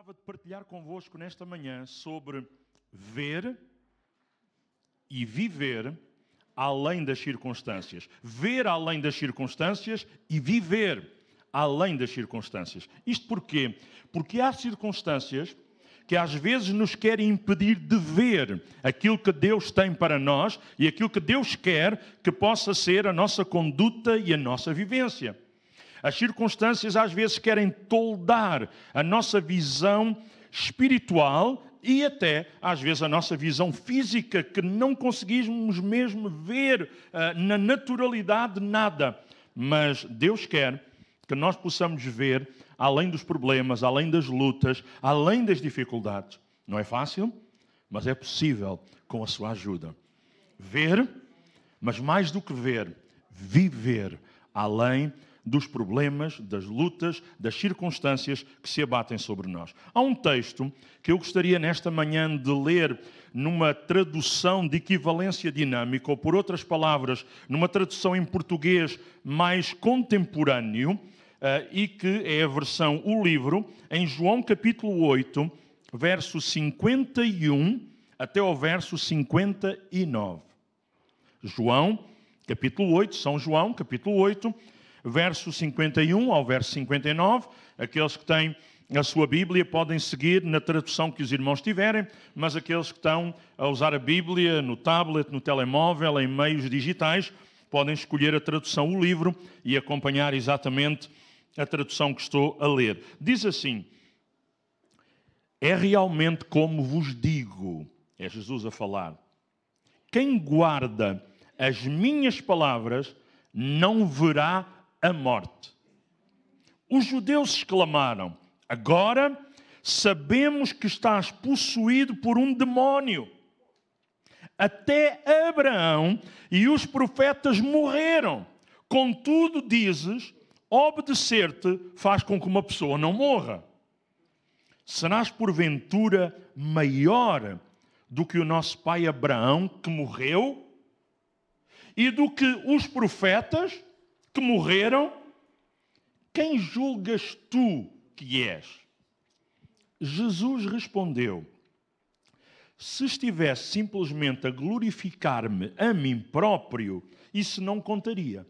gostava de partilhar convosco nesta manhã sobre ver e viver além das circunstâncias. Ver além das circunstâncias e viver além das circunstâncias. Isto porquê? Porque há circunstâncias que às vezes nos querem impedir de ver aquilo que Deus tem para nós e aquilo que Deus quer que possa ser a nossa conduta e a nossa vivência. As circunstâncias às vezes querem toldar a nossa visão espiritual e até, às vezes, a nossa visão física, que não conseguimos mesmo ver uh, na naturalidade nada. Mas Deus quer que nós possamos ver além dos problemas, além das lutas, além das dificuldades. Não é fácil, mas é possível com a sua ajuda. Ver, mas mais do que ver, viver além dos problemas, das lutas, das circunstâncias que se abatem sobre nós. Há um texto que eu gostaria nesta manhã de ler numa tradução de equivalência dinâmica, ou por outras palavras, numa tradução em português mais contemporâneo, eh, e que é a versão, o livro, em João capítulo 8, verso 51 até ao verso 59. João, capítulo 8, São João, capítulo 8, verso 51 ao verso 59. Aqueles que têm a sua Bíblia podem seguir na tradução que os irmãos tiverem, mas aqueles que estão a usar a Bíblia no tablet, no telemóvel, em meios digitais, podem escolher a tradução, o livro, e acompanhar exatamente a tradução que estou a ler. Diz assim: É realmente como vos digo, é Jesus a falar, quem guarda as minhas palavras não verá a morte. Os judeus exclamaram: Agora sabemos que estás possuído por um demónio. Até Abraão e os profetas morreram. Contudo, dizes: obedecer-te faz com que uma pessoa não morra. Serás porventura maior do que o nosso pai Abraão, que morreu, e do que os profetas que morreram, quem julgas tu que és? Jesus respondeu: Se estivesse simplesmente a glorificar-me a mim próprio, isso não contaria.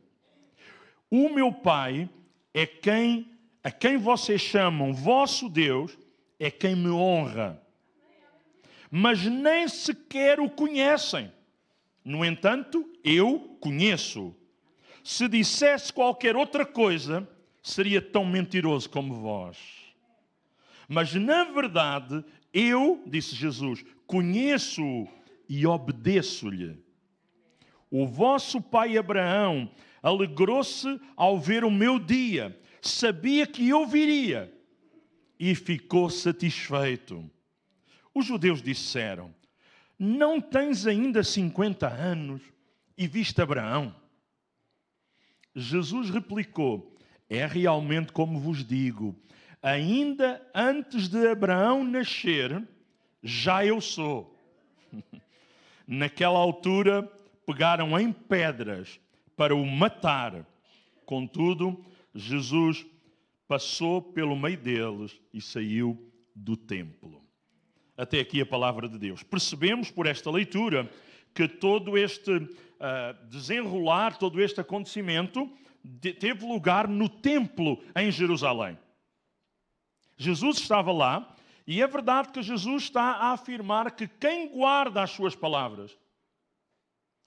O meu Pai é quem a quem vocês chamam vosso Deus, é quem me honra. Mas nem sequer o conhecem. No entanto, eu conheço. Se dissesse qualquer outra coisa, seria tão mentiroso como vós. Mas na verdade, eu, disse Jesus, conheço-o e obedeço-lhe. O vosso pai Abraão alegrou-se ao ver o meu dia, sabia que eu viria e ficou satisfeito. Os judeus disseram: Não tens ainda 50 anos e viste Abraão? Jesus replicou: É realmente como vos digo, ainda antes de Abraão nascer, já eu sou. Naquela altura, pegaram em pedras para o matar. Contudo, Jesus passou pelo meio deles e saiu do templo. Até aqui a palavra de Deus. Percebemos por esta leitura que todo este uh, desenrolar, todo este acontecimento de, teve lugar no templo em Jerusalém. Jesus estava lá e é verdade que Jesus está a afirmar que quem guarda as suas palavras,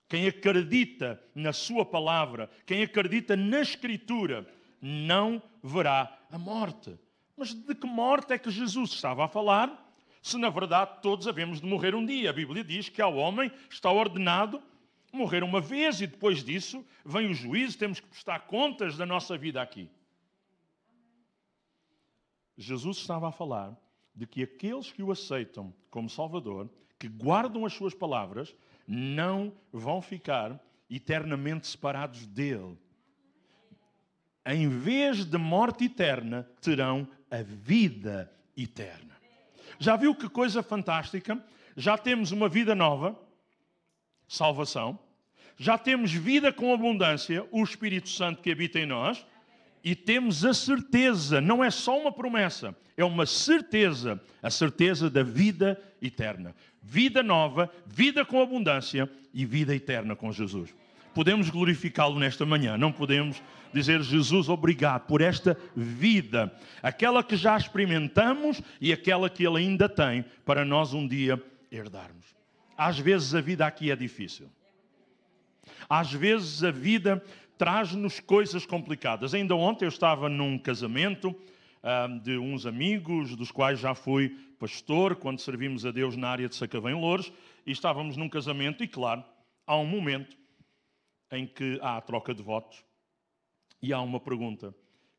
quem acredita na sua palavra, quem acredita na Escritura, não verá a morte. Mas de que morte é que Jesus estava a falar? Se na verdade todos havemos de morrer um dia. A Bíblia diz que ao homem está ordenado morrer uma vez e depois disso vem o juízo, temos que prestar contas da nossa vida aqui. Jesus estava a falar de que aqueles que o aceitam como Salvador, que guardam as suas palavras, não vão ficar eternamente separados dele. Em vez de morte eterna, terão a vida eterna. Já viu que coisa fantástica? Já temos uma vida nova, salvação. Já temos vida com abundância, o Espírito Santo que habita em nós. e temos a certeza, não é só uma promessa, é uma certeza, a certeza da vida eterna. Vida nova, vida com abundância e vida eterna com Jesus. Podemos glorificá-lo nesta manhã, não podemos dizer Jesus, obrigado por esta vida, aquela que já experimentamos e aquela que Ele ainda tem para nós um dia herdarmos. Às vezes a vida aqui é difícil. Às vezes a vida traz-nos coisas complicadas. Ainda ontem eu estava num casamento ah, de uns amigos, dos quais já fui pastor, quando servimos a Deus na área de Sacavém Louros, e estávamos num casamento, e claro, há um momento em que há a troca de votos, e há uma pergunta,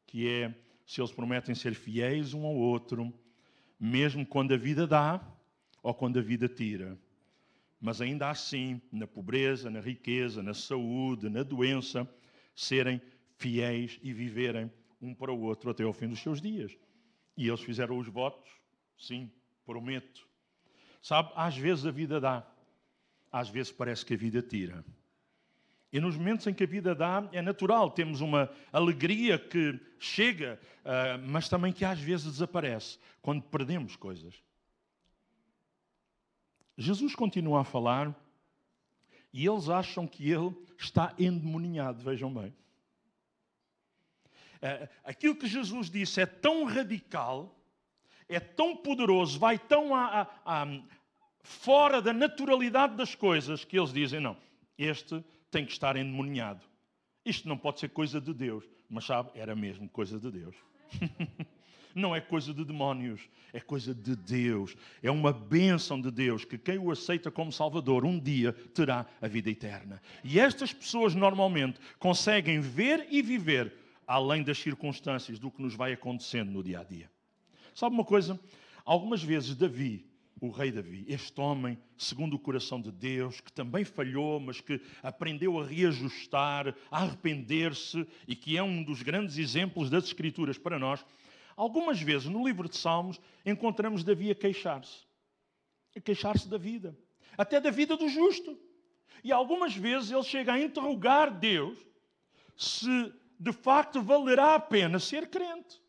que é se eles prometem ser fiéis um ao outro, mesmo quando a vida dá ou quando a vida tira. Mas ainda assim, na pobreza, na riqueza, na saúde, na doença, serem fiéis e viverem um para o outro até ao fim dos seus dias. E eles fizeram os votos, sim, prometo. Sabe, às vezes a vida dá, às vezes parece que a vida tira. E nos momentos em que a vida dá, é natural, temos uma alegria que chega, uh, mas também que às vezes desaparece, quando perdemos coisas. Jesus continua a falar e eles acham que ele está endemoninhado, vejam bem. É, aquilo que Jesus disse é tão radical, é tão poderoso, vai tão a, a, a, fora da naturalidade das coisas que eles dizem: não, este tem que estar endemoniado. Isto não pode ser coisa de Deus. Mas sabe, era mesmo coisa de Deus. não é coisa de demónios, é coisa de Deus. É uma bênção de Deus que quem o aceita como Salvador um dia terá a vida eterna. E estas pessoas normalmente conseguem ver e viver além das circunstâncias do que nos vai acontecendo no dia a dia. Sabe uma coisa? Algumas vezes Davi, o rei Davi, este homem, segundo o coração de Deus, que também falhou, mas que aprendeu a reajustar, a arrepender-se e que é um dos grandes exemplos das Escrituras para nós, algumas vezes no livro de Salmos encontramos Davi a queixar-se, a queixar-se da vida, até da vida do justo. E algumas vezes ele chega a interrogar Deus se de facto valerá a pena ser crente.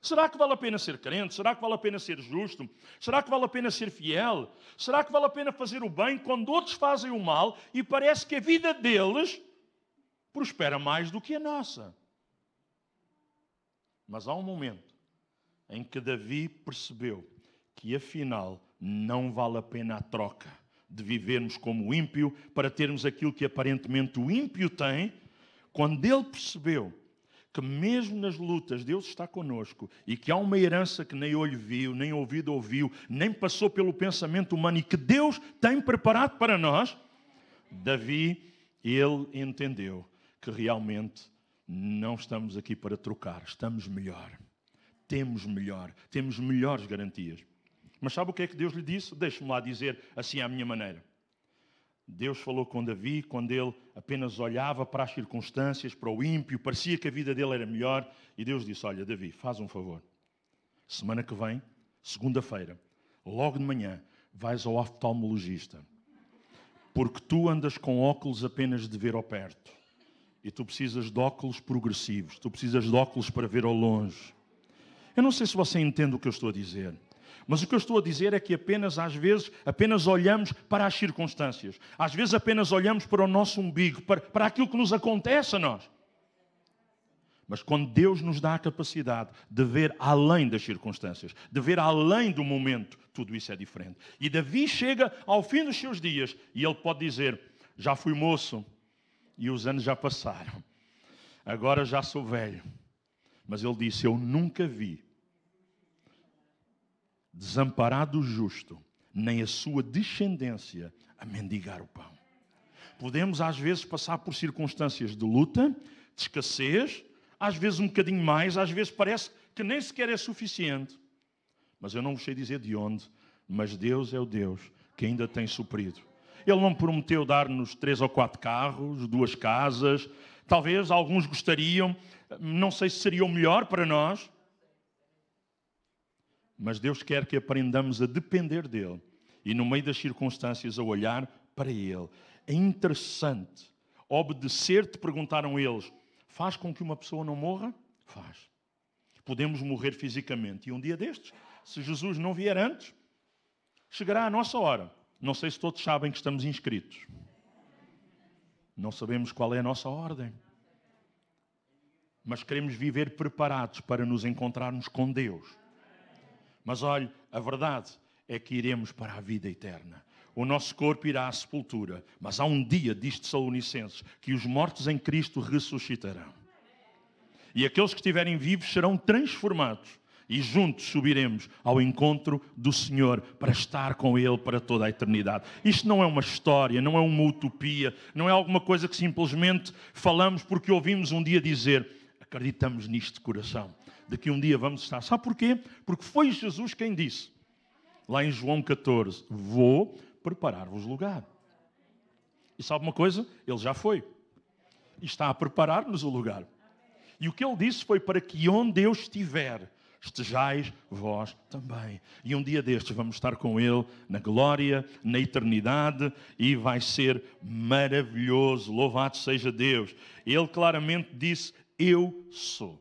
Será que vale a pena ser crente? Será que vale a pena ser justo? Será que vale a pena ser fiel? Será que vale a pena fazer o bem quando outros fazem o mal e parece que a vida deles prospera mais do que a nossa? Mas há um momento em que Davi percebeu que afinal não vale a pena a troca de vivermos como ímpio para termos aquilo que aparentemente o ímpio tem, quando ele percebeu que mesmo nas lutas Deus está conosco e que há uma herança que nem olho viu, nem ouvido ouviu, nem passou pelo pensamento humano e que Deus tem preparado para nós, Davi, ele entendeu que realmente não estamos aqui para trocar, estamos melhor. Temos melhor, temos melhores garantias. Mas sabe o que é que Deus lhe disse? Deixe-me lá dizer assim à minha maneira. Deus falou com Davi quando ele apenas olhava para as circunstâncias, para o ímpio, parecia que a vida dele era melhor, e Deus disse: Olha, Davi, faz um favor. Semana que vem, segunda-feira, logo de manhã, vais ao oftalmologista, porque tu andas com óculos apenas de ver ao perto, e tu precisas de óculos progressivos, tu precisas de óculos para ver ao longe. Eu não sei se você entende o que eu estou a dizer. Mas o que eu estou a dizer é que apenas, às vezes, apenas olhamos para as circunstâncias. Às vezes apenas olhamos para o nosso umbigo, para, para aquilo que nos acontece a nós. Mas quando Deus nos dá a capacidade de ver além das circunstâncias, de ver além do momento, tudo isso é diferente. E Davi chega ao fim dos seus dias e ele pode dizer: Já fui moço e os anos já passaram, agora já sou velho. Mas ele disse: Eu nunca vi desamparado o justo, nem a sua descendência a mendigar o pão. Podemos às vezes passar por circunstâncias de luta, de escassez, às vezes um bocadinho mais, às vezes parece que nem sequer é suficiente. Mas eu não vos sei dizer de onde, mas Deus é o Deus que ainda tem suprido. Ele não prometeu dar-nos três ou quatro carros, duas casas, talvez alguns gostariam, não sei se seria o melhor para nós, mas Deus quer que aprendamos a depender dEle e, no meio das circunstâncias, a olhar para Ele. É interessante. Obedecer-te, perguntaram eles, faz com que uma pessoa não morra? Faz. Podemos morrer fisicamente e um dia destes, se Jesus não vier antes, chegará a nossa hora. Não sei se todos sabem que estamos inscritos. Não sabemos qual é a nossa ordem. Mas queremos viver preparados para nos encontrarmos com Deus. Mas olhe, a verdade é que iremos para a vida eterna. O nosso corpo irá à sepultura, mas há um dia, diz Salonicenses, que os mortos em Cristo ressuscitarão. E aqueles que estiverem vivos serão transformados e juntos subiremos ao encontro do Senhor para estar com Ele para toda a eternidade. Isto não é uma história, não é uma utopia, não é alguma coisa que simplesmente falamos porque ouvimos um dia dizer, acreditamos nisto de coração, de que um dia vamos estar. Sabe porquê? Porque foi Jesus quem disse, lá em João 14: Vou preparar-vos lugar. E sabe uma coisa? Ele já foi. E está a preparar-nos o lugar. E o que ele disse foi para que onde eu estiver, estejais vós também. E um dia destes vamos estar com Ele na glória, na eternidade, e vai ser maravilhoso. Louvado seja Deus. Ele claramente disse: Eu sou.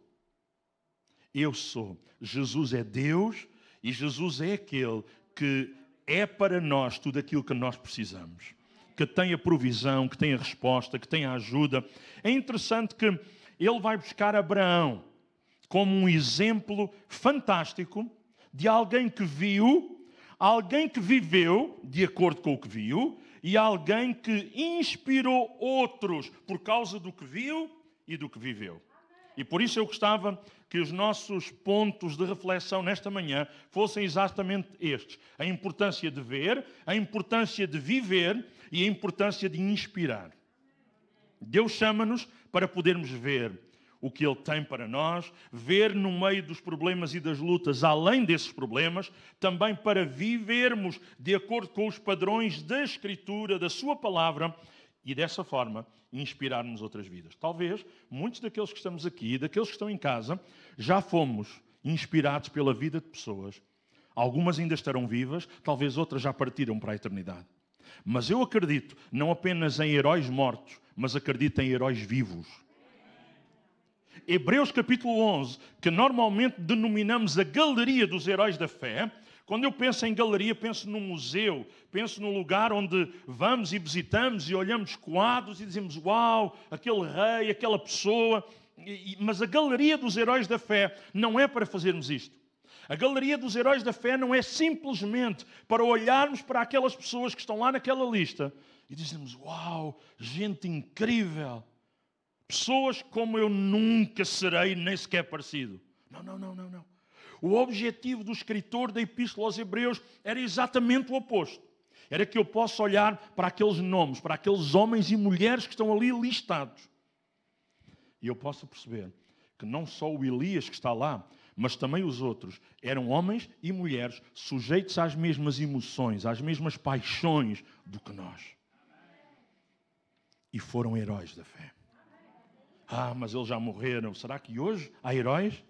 Eu sou. Jesus é Deus e Jesus é aquele que é para nós tudo aquilo que nós precisamos. Que tem a provisão, que tem a resposta, que tem a ajuda. É interessante que ele vai buscar Abraão como um exemplo fantástico de alguém que viu, alguém que viveu de acordo com o que viu e alguém que inspirou outros por causa do que viu e do que viveu. E por isso eu gostava que os nossos pontos de reflexão nesta manhã fossem exatamente estes: a importância de ver, a importância de viver e a importância de inspirar. Deus chama-nos para podermos ver o que Ele tem para nós, ver no meio dos problemas e das lutas, além desses problemas, também para vivermos de acordo com os padrões da Escritura, da Sua palavra e dessa forma inspirarmos outras vidas. Talvez muitos daqueles que estamos aqui, daqueles que estão em casa, já fomos inspirados pela vida de pessoas. Algumas ainda estarão vivas, talvez outras já partiram para a eternidade. Mas eu acredito não apenas em heróis mortos, mas acredito em heróis vivos Hebreus capítulo 11, que normalmente denominamos a galeria dos heróis da fé, quando eu penso em galeria, penso num museu, penso num lugar onde vamos e visitamos e olhamos quadros e dizemos: Uau, aquele rei, aquela pessoa. Mas a galeria dos heróis da fé não é para fazermos isto. A galeria dos heróis da fé não é simplesmente para olharmos para aquelas pessoas que estão lá naquela lista e dizermos: Uau, gente incrível. Pessoas como eu nunca serei, nem sequer parecido. Não, não, não, não, não. O objetivo do escritor da Epístola aos Hebreus era exatamente o oposto. Era que eu possa olhar para aqueles nomes, para aqueles homens e mulheres que estão ali listados. E eu possa perceber que não só o Elias que está lá, mas também os outros eram homens e mulheres sujeitos às mesmas emoções, às mesmas paixões do que nós. E foram heróis da fé. Ah, mas eles já morreram. Será que hoje há heróis?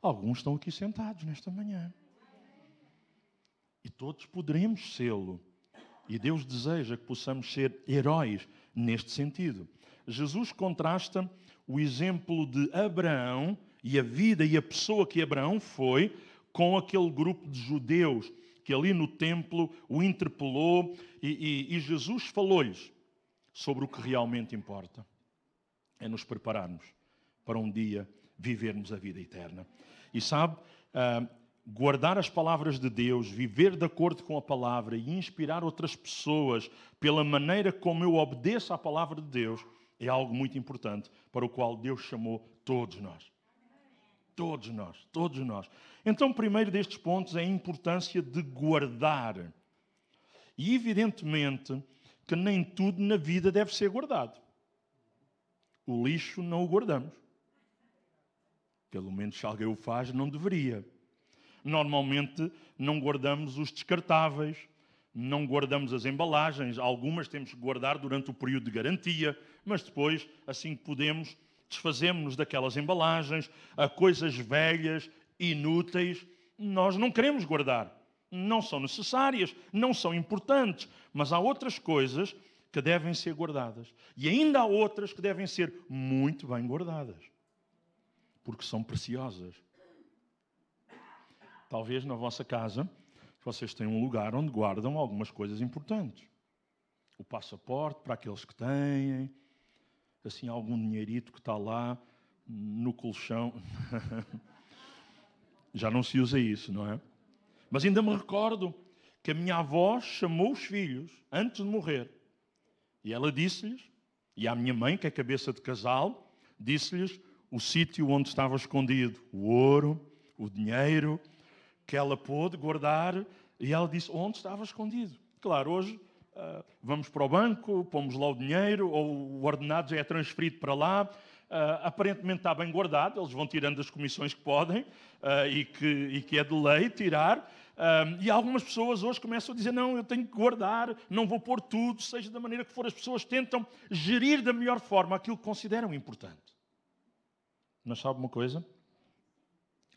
Alguns estão aqui sentados nesta manhã. E todos poderemos sê-lo. E Deus deseja que possamos ser heróis neste sentido. Jesus contrasta o exemplo de Abraão e a vida e a pessoa que Abraão foi com aquele grupo de judeus que ali no templo o interpelou e, e, e Jesus falou-lhes sobre o que realmente importa é nos prepararmos para um dia vivermos a vida eterna. E sabe, uh, guardar as palavras de Deus, viver de acordo com a palavra e inspirar outras pessoas pela maneira como eu obedeço à palavra de Deus é algo muito importante para o qual Deus chamou todos nós. Todos nós, todos nós. Então, primeiro destes pontos é a importância de guardar. E evidentemente que nem tudo na vida deve ser guardado. O lixo não o guardamos. Pelo menos se alguém o faz, não deveria. Normalmente não guardamos os descartáveis, não guardamos as embalagens. Algumas temos que guardar durante o período de garantia, mas depois, assim que podemos, desfazemos-nos daquelas embalagens, a coisas velhas, inúteis, nós não queremos guardar. Não são necessárias, não são importantes, mas há outras coisas que devem ser guardadas. E ainda há outras que devem ser muito bem guardadas. Porque são preciosas. Talvez na vossa casa vocês tenham um lugar onde guardam algumas coisas importantes. O passaporte para aqueles que têm, assim algum dinheirito que está lá no colchão. Já não se usa isso, não é? Mas ainda me recordo que a minha avó chamou os filhos antes de morrer. E ela disse-lhes, e à minha mãe, que é cabeça de casal, disse-lhes o sítio onde estava escondido o ouro, o dinheiro, que ela pôde guardar, e ela disse onde estava escondido. Claro, hoje uh, vamos para o banco, pomos lá o dinheiro, ou o ordenado já é transferido para lá, Uh, aparentemente está bem guardado, eles vão tirando as comissões que podem uh, e, que, e, que, é de lei tirar. E algumas pessoas hoje começam a dizer: Não, eu tenho que guardar, não vou pôr tudo, seja da maneira que for. As pessoas tentam gerir da melhor forma aquilo que consideram importante. Mas sabe uma coisa?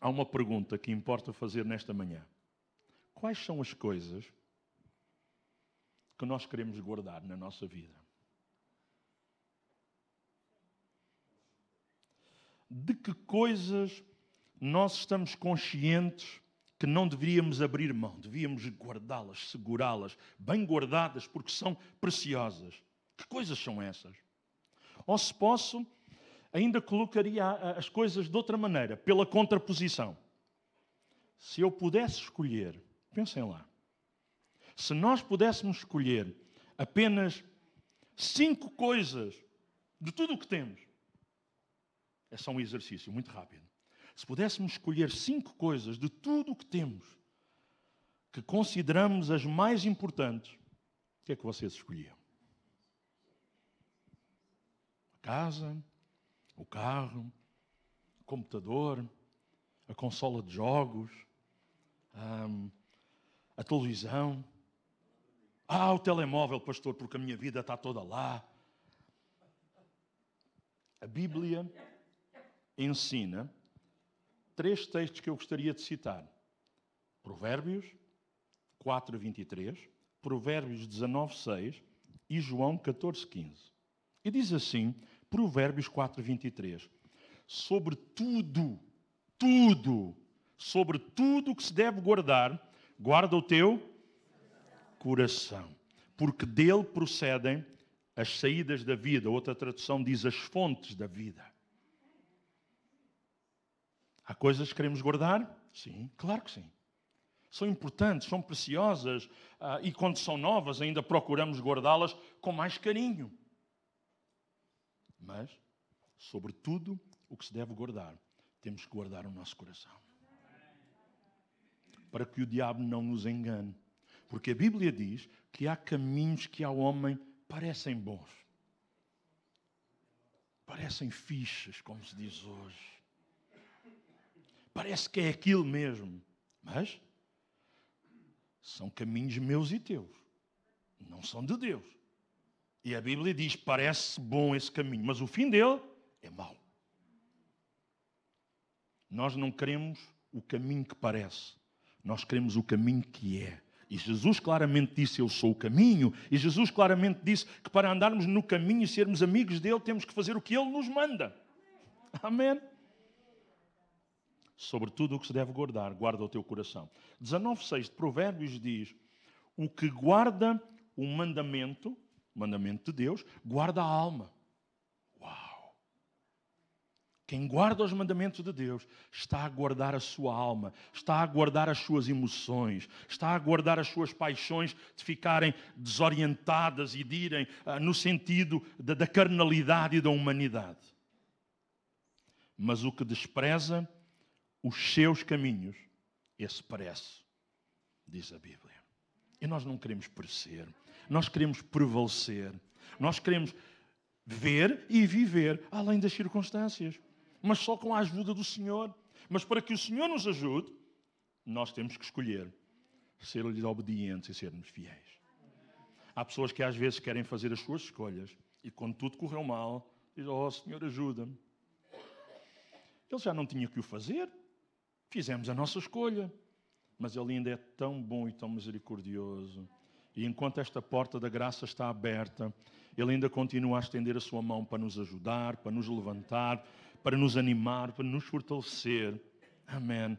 Há uma pergunta que importa fazer nesta manhã: Quais são as coisas que nós queremos guardar na nossa vida? de que coisas nós estamos conscientes que não deveríamos abrir mão, devíamos guardá-las, segurá-las, bem guardadas, porque são preciosas. Que coisas são essas? Ou se posso, ainda colocaria as coisas de outra maneira, pela contraposição. Se eu pudesse escolher, pensem lá, se nós pudéssemos escolher apenas cinco coisas de tudo o que temos, é só um exercício muito rápido. Se pudéssemos escolher cinco coisas de tudo o que temos que consideramos as mais importantes, o que é que vocês escolhiam? A casa, o carro, o computador, a consola de jogos, a televisão. Ah, o telemóvel, pastor, porque a minha vida está toda lá. A Bíblia ensina três textos que eu gostaria de citar: Provérbios 4, 23, Provérbios 19, 6 e João 14, 15. E diz assim, Provérbios 4, 23: Sobre tudo, tudo, sobre tudo que se deve guardar, guarda o teu coração, porque dele procedem as saídas da vida. Outra tradução diz as fontes da vida. Há coisas que queremos guardar? Sim, claro que sim. São importantes, são preciosas uh, e quando são novas ainda procuramos guardá-las com mais carinho. Mas, sobretudo, o que se deve guardar, temos que guardar o nosso coração. Para que o diabo não nos engane. Porque a Bíblia diz que há caminhos que ao homem parecem bons. Parecem fichas, como se diz hoje parece que é aquilo mesmo. Mas são caminhos meus e teus, não são de Deus. E a Bíblia diz: parece bom esse caminho, mas o fim dele é mau. Nós não queremos o caminho que parece, nós queremos o caminho que é. E Jesus claramente disse: Eu sou o caminho. E Jesus claramente disse que para andarmos no caminho e sermos amigos dele, temos que fazer o que ele nos manda. Amém sobre tudo o que se deve guardar, guarda o teu coração. 19,6 de Provérbios diz: O que guarda o mandamento, mandamento de Deus, guarda a alma. Uau! Quem guarda os mandamentos de Deus está a guardar a sua alma, está a guardar as suas emoções, está a guardar as suas paixões de ficarem desorientadas e de irem uh, no sentido da, da carnalidade e da humanidade. Mas o que despreza os seus caminhos, esse parece, diz a Bíblia. E nós não queremos perecer, nós queremos prevalecer, nós queremos ver e viver além das circunstâncias, mas só com a ajuda do Senhor. Mas para que o Senhor nos ajude, nós temos que escolher ser-lhes obedientes e sermos fiéis. Há pessoas que às vezes querem fazer as suas escolhas e quando tudo correu mal, dizem: Oh Senhor, ajuda-me. Ele já não tinha que o fazer, Fizemos a nossa escolha, mas Ele ainda é tão bom e tão misericordioso. E enquanto esta porta da graça está aberta, Ele ainda continua a estender a sua mão para nos ajudar, para nos levantar, para nos animar, para nos fortalecer. Amém.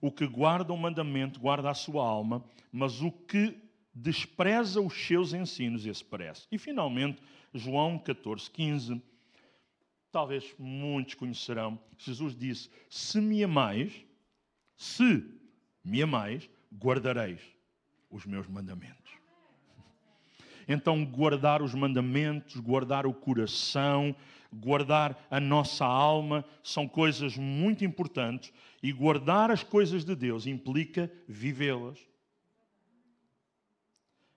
O que guarda o mandamento guarda a sua alma, mas o que despreza os seus ensinos, esse parece. E finalmente, João 14, 15. Talvez muitos conhecerão. Jesus disse: Se me amais, se me amais, guardareis os meus mandamentos. Então, guardar os mandamentos, guardar o coração, guardar a nossa alma são coisas muito importantes e guardar as coisas de Deus implica vivê-las.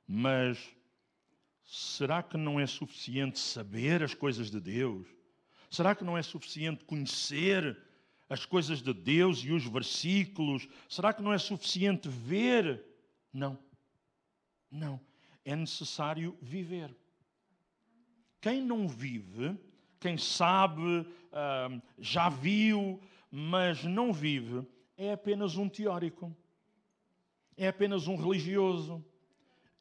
Mas será que não é suficiente saber as coisas de Deus? Será que não é suficiente conhecer as coisas de Deus e os versículos? Será que não é suficiente ver? Não. Não. É necessário viver. Quem não vive quem sabe, uh, já viu, mas não vive, é apenas um teórico, é apenas um religioso,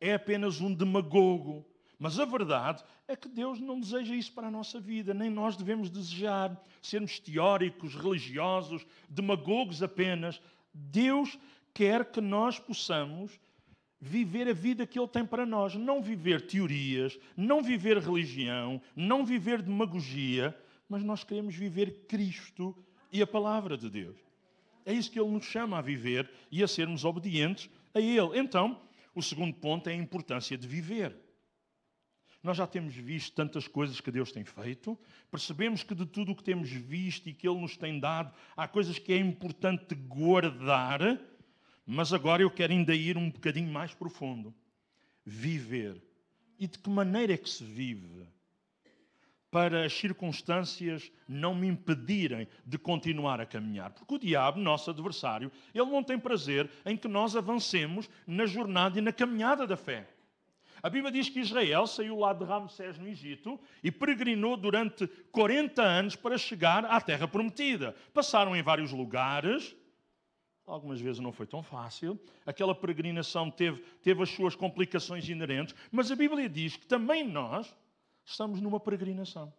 é apenas um demagogo. Mas a verdade é que Deus não deseja isso para a nossa vida, nem nós devemos desejar sermos teóricos, religiosos, demagogos apenas. Deus quer que nós possamos viver a vida que Ele tem para nós. Não viver teorias, não viver religião, não viver demagogia, mas nós queremos viver Cristo e a palavra de Deus. É isso que Ele nos chama a viver e a sermos obedientes a Ele. Então, o segundo ponto é a importância de viver. Nós já temos visto tantas coisas que Deus tem feito, percebemos que de tudo o que temos visto e que Ele nos tem dado, há coisas que é importante guardar mas agora eu quero ainda ir um bocadinho mais profundo. Viver. E de que maneira é que se vive? Para as circunstâncias não me impedirem de continuar a caminhar. Porque o diabo, nosso adversário, ele não tem prazer em que nós avancemos na jornada e na caminhada da fé. A Bíblia diz que Israel saiu lá de Ramsés no Egito e peregrinou durante 40 anos para chegar à terra prometida. Passaram em vários lugares, Algumas vezes não foi tão fácil. Aquela peregrinação teve, teve as suas complicações inerentes, mas a Bíblia diz que também nós estamos numa peregrinação.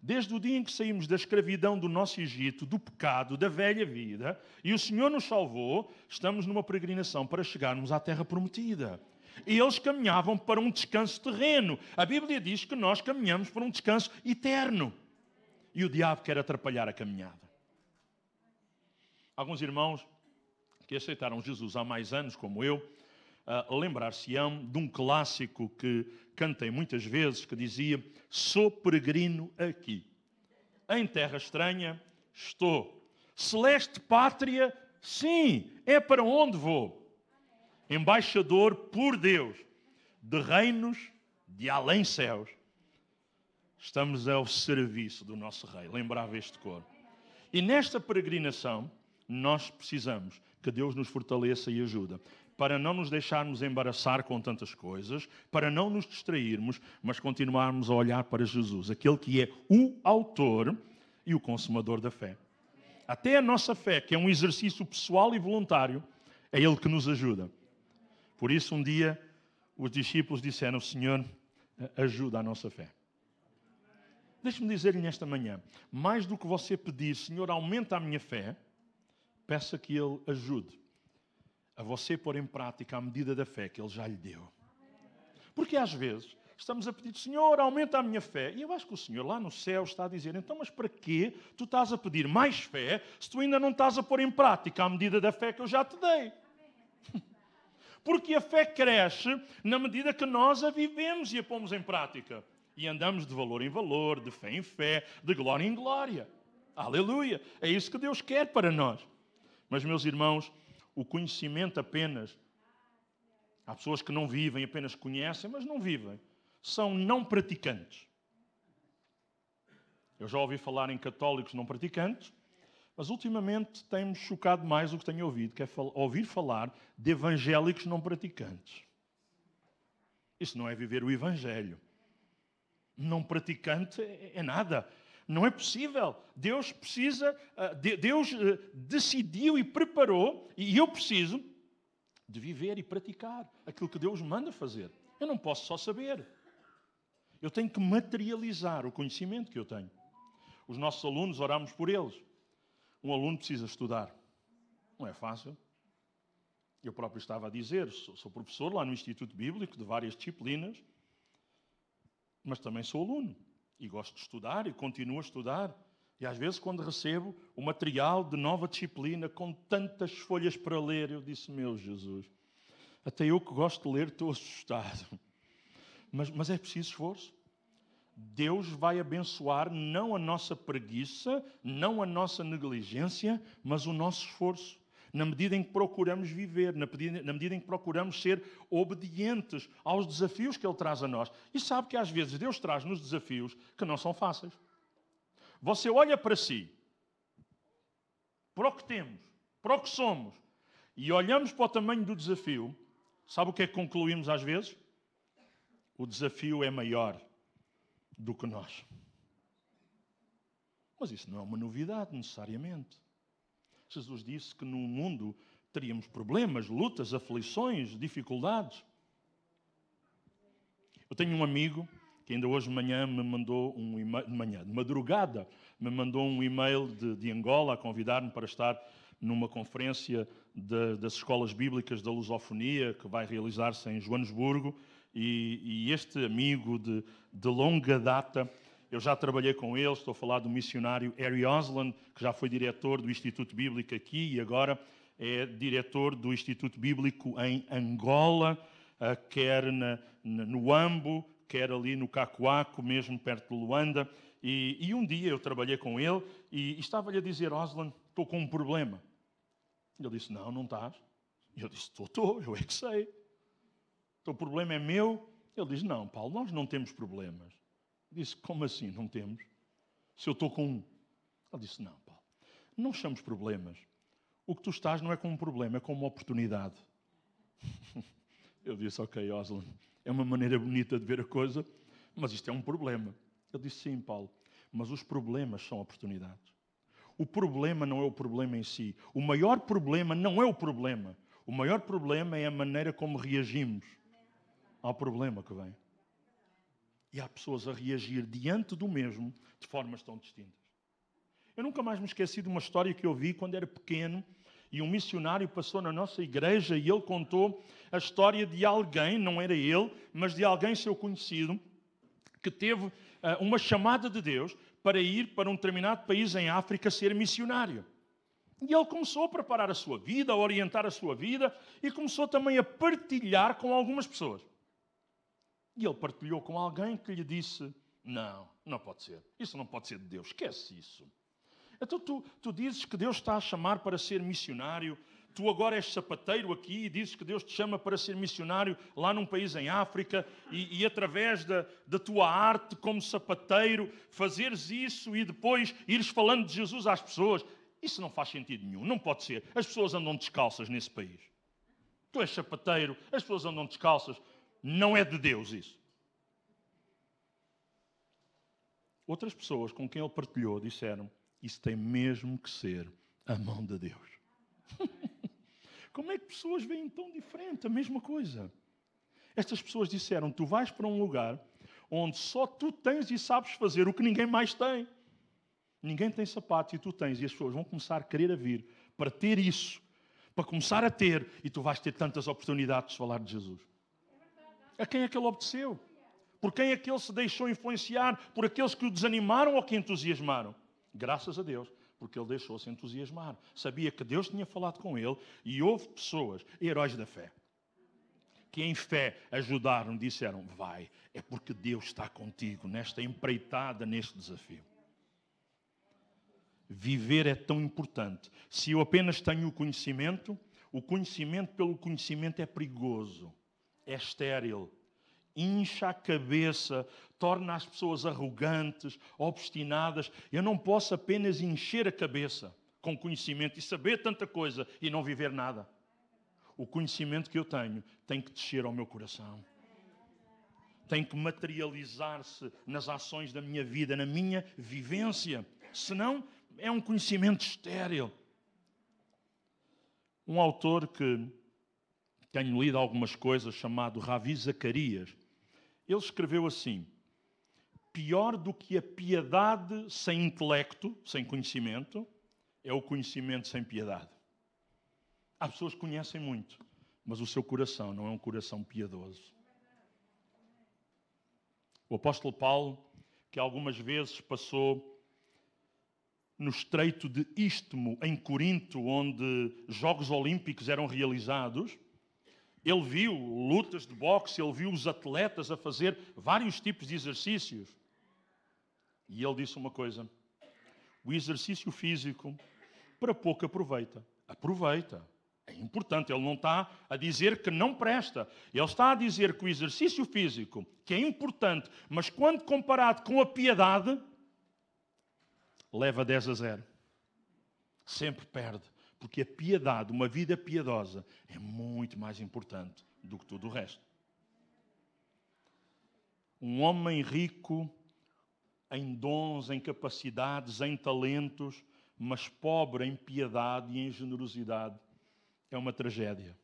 Desde o dia em que saímos da escravidão do nosso Egito, do pecado, da velha vida, e o Senhor nos salvou, estamos numa peregrinação para chegarmos à terra prometida. E eles caminhavam para um descanso terreno. A Bíblia diz que nós caminhamos para um descanso eterno. E o diabo quer atrapalhar a caminhada. Alguns irmãos que aceitaram Jesus há mais anos, como eu, uh, lembrar-se-ão de um clássico que cantei muitas vezes, que dizia: Sou peregrino aqui. Em terra estranha estou. Celeste pátria, sim, é para onde vou. Embaixador por Deus, de reinos de além céus. Estamos ao serviço do nosso Rei. Lembrava este coro. E nesta peregrinação, nós precisamos que Deus nos fortaleça e ajuda para não nos deixarmos embaraçar com tantas coisas, para não nos distrairmos, mas continuarmos a olhar para Jesus, aquele que é o autor e o consumador da fé. Até a nossa fé, que é um exercício pessoal e voluntário, é Ele que nos ajuda. Por isso, um dia, os discípulos disseram: Senhor, ajuda a nossa fé. Deixe-me dizer-lhe nesta manhã: mais do que você pedir, Senhor, aumenta a minha fé peça que Ele ajude a você pôr em prática a medida da fé que Ele já lhe deu. Porque às vezes estamos a pedir, Senhor, aumenta a minha fé. E eu acho que o Senhor lá no céu está a dizer, então, mas para quê tu estás a pedir mais fé se tu ainda não estás a pôr em prática a medida da fé que eu já te dei? Porque a fé cresce na medida que nós a vivemos e a pomos em prática. E andamos de valor em valor, de fé em fé, de glória em glória. Aleluia! É isso que Deus quer para nós. Mas, meus irmãos, o conhecimento apenas. Há pessoas que não vivem, apenas conhecem, mas não vivem. São não praticantes. Eu já ouvi falar em católicos não praticantes, mas ultimamente tem-me chocado mais o que tenho ouvido, que é ouvir falar de evangélicos não praticantes. Isso não é viver o Evangelho. Não praticante é, é nada. Não é possível. Deus precisa, ah, Deus ah, decidiu e preparou, e eu preciso de viver e praticar aquilo que Deus manda fazer. Eu não posso só saber. Eu tenho que materializar o conhecimento que eu tenho. Os nossos alunos, oramos por eles. Um aluno precisa estudar. Não é fácil. Eu próprio estava a dizer, sou, sou professor lá no Instituto Bíblico de várias disciplinas, mas também sou aluno e gosto de estudar e continuo a estudar. E às vezes, quando recebo o material de nova disciplina com tantas folhas para ler, eu disse: Meu Jesus, até eu que gosto de ler estou assustado. Mas, mas é preciso esforço. Deus vai abençoar não a nossa preguiça, não a nossa negligência, mas o nosso esforço. Na medida em que procuramos viver, na medida, na medida em que procuramos ser obedientes aos desafios que Ele traz a nós. E sabe que às vezes Deus traz-nos desafios que não são fáceis. Você olha para si, para o que temos, para o que somos, e olhamos para o tamanho do desafio, sabe o que é que concluímos às vezes? O desafio é maior do que nós. Mas isso não é uma novidade necessariamente. Jesus disse que no mundo teríamos problemas, lutas, aflições, dificuldades. Eu tenho um amigo que ainda hoje de manhã me mandou um e-mail, de manhã, de madrugada, me mandou um e-mail de, de Angola a convidar-me para estar numa conferência de, das escolas bíblicas da lusofonia que vai realizar-se em Joanesburgo. E, e este amigo de, de, longa data, eu já trabalhei com ele, estou a falar do missionário Harry Osland, que já foi diretor do Instituto Bíblico aqui e agora é diretor do Instituto Bíblico em Angola, eh, quer na, no Ambo, quer ali no Cacoaco, mesmo perto de Luanda. E, e um dia eu trabalhei com ele e, estava-lhe a dizer, Oslan, estou com um problema. Ele disse, não, não estás. Eu disse, estou, estou, eu é que sei. O problema é meu. Ele disse, não, Paulo, nós não temos problemas. Disse, como assim não temos? Se eu estou com um. Ele disse, não, Paulo, não chamamos problemas. O que tu estás não é como um problema, é como uma oportunidade. eu disse, ok, Oslan, é uma maneira bonita de ver a coisa, mas isto é um problema. Ele disse: Sim, Paulo, mas os problemas são oportunidades. O problema não é o problema em si. O maior problema não é o problema. O maior problema é a maneira como reagimos ao problema que vem. E há pessoas a reagir diante do mesmo de formas tão distintas. Eu nunca mais me esqueci de uma história que eu vi quando era pequeno e um missionário passou na nossa igreja e ele contou a história de alguém, não era ele, mas de alguém seu conhecido, que teve uh, uma chamada de Deus para ir para um determinado país em África ser missionário. E ele começou a preparar a sua vida, a orientar a sua vida e começou também a partilhar com algumas pessoas. E ele partilhou com alguém que lhe disse: Não, não pode ser. Isso não pode ser de Deus. Esquece isso. Então tu, tu dizes que Deus está a chamar para ser missionário, tu agora és sapateiro aqui e dizes que Deus te chama para ser missionário lá num país em África e, e, através da, da tua arte como sapateiro fazeres isso e depois ires falando de Jesus às pessoas. Isso não faz sentido nenhum, não pode ser. As pessoas andam descalças nesse país. Tu és sapateiro, as pessoas andam descalças. Não é de Deus isso. Outras pessoas com quem ele partilhou disseram: isso tem mesmo que ser a mão de Deus. Como é que pessoas veem tão diferente a mesma coisa? Estas pessoas disseram: Tu vais para um lugar onde só tu tens e sabes fazer o que ninguém mais tem. Ninguém tem sapatos e tu tens, e as pessoas vão começar a querer a vir para ter isso, para começar a ter, e tu vais ter tantas oportunidades de falar de Jesus. A quem é que ele obedeceu? Por quem é que ele se deixou influenciar? Por aqueles que o desanimaram ou que entusiasmaram? Graças a Deus, porque ele deixou-se entusiasmar. Sabia que Deus tinha falado com ele e houve pessoas, heróis da fé, que em fé ajudaram, disseram: Vai, é porque Deus está contigo nesta empreitada, neste desafio. Viver é tão importante. Se eu apenas tenho o conhecimento, o conhecimento pelo conhecimento é perigoso, é estéril, incha a cabeça, torna as pessoas arrogantes, obstinadas. Eu não posso apenas encher a cabeça com conhecimento e saber tanta coisa e não viver nada. O conhecimento que eu tenho tem que descer ao meu coração. Tem que materializar-se nas ações da minha vida, na minha vivência. Senão, é um conhecimento estéril. Um autor que tenho lido algumas coisas, chamado Ravi Zacarias, ele escreveu assim: pior do que a piedade sem intelecto, sem conhecimento, é o conhecimento sem piedade. Há pessoas que conhecem muito, mas o seu coração não é um coração piedoso. O apóstolo Paulo, que algumas vezes passou no estreito de Istmo, em Corinto, onde Jogos Olímpicos eram realizados, ele viu lutas de boxe, ele viu os atletas a fazer vários tipos de exercícios. E ele disse uma coisa: o exercício físico para pouco aproveita. Aproveita. É importante. Ele não está a dizer que não presta. Ele está a dizer que o exercício físico, que é importante, mas quando comparado com a piedade, leva 10 a 0. Sempre perde. Porque a piedade, uma vida piedosa, é muito mais importante do que tudo o resto. Um homem rico em dons, em capacidades, em talentos, mas pobre em piedade e em generosidade, é uma tragédia.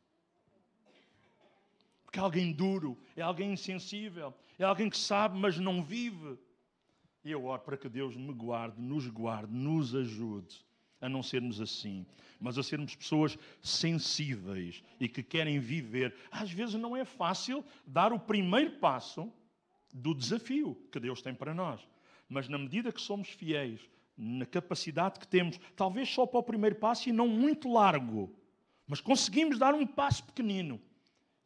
Porque é alguém duro, é alguém insensível, é alguém que sabe, mas não vive. E eu oro para que Deus me guarde, nos guarde, nos ajude a não sermos assim, mas a sermos pessoas sensíveis e que querem viver. Às vezes não é fácil dar o primeiro passo do desafio que Deus tem para nós, mas na medida que somos fiéis, na capacidade que temos, talvez só para o primeiro passo e não muito largo, mas conseguimos dar um passo pequenino,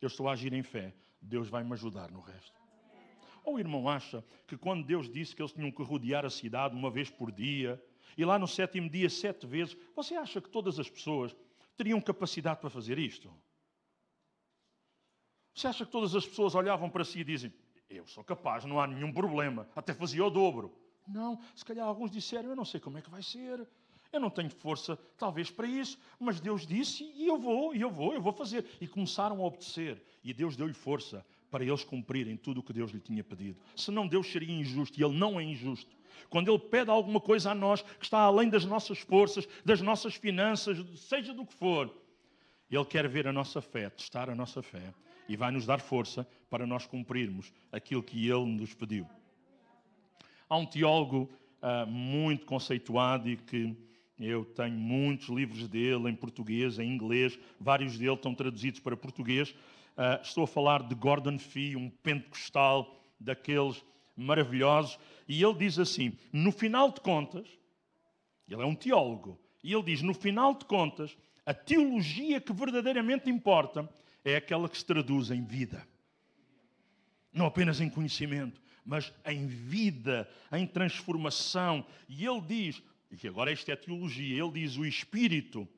eu estou a agir em fé, Deus vai me ajudar no resto. Ou o irmão acha que quando Deus disse que eles tinham que rodear a cidade uma vez por dia, e lá no sétimo dia, sete vezes, você acha que todas as pessoas teriam capacidade para fazer isto? Você acha que todas as pessoas olhavam para si e dizem: Eu sou capaz, não há nenhum problema, até fazia o dobro? Não, se calhar alguns disseram: Eu não sei como é que vai ser, eu não tenho força, talvez, para isso, mas Deus disse e eu vou, e eu vou, eu vou fazer. E começaram a obedecer, e Deus deu-lhe força para eles cumprirem tudo o que Deus lhe tinha pedido. Senão Deus seria injusto, e Ele não é injusto. Quando Ele pede alguma coisa a nós que está além das nossas forças, das nossas finanças, seja do que for, Ele quer ver a nossa fé, testar a nossa fé, e vai nos dar força para nós cumprirmos aquilo que Ele nos pediu. Há um teólogo uh, muito conceituado e que eu tenho muitos livros dele em português, em inglês, vários deles estão traduzidos para português. Uh, estou a falar de Gordon Fee, um pentecostal daqueles maravilhosos, e ele diz assim: no final de contas, ele é um teólogo, e ele diz: no final de contas, a teologia que verdadeiramente importa é aquela que se traduz em vida, não apenas em conhecimento mas em vida, em transformação. E ele diz, e agora esta é a teologia, ele diz: o Espírito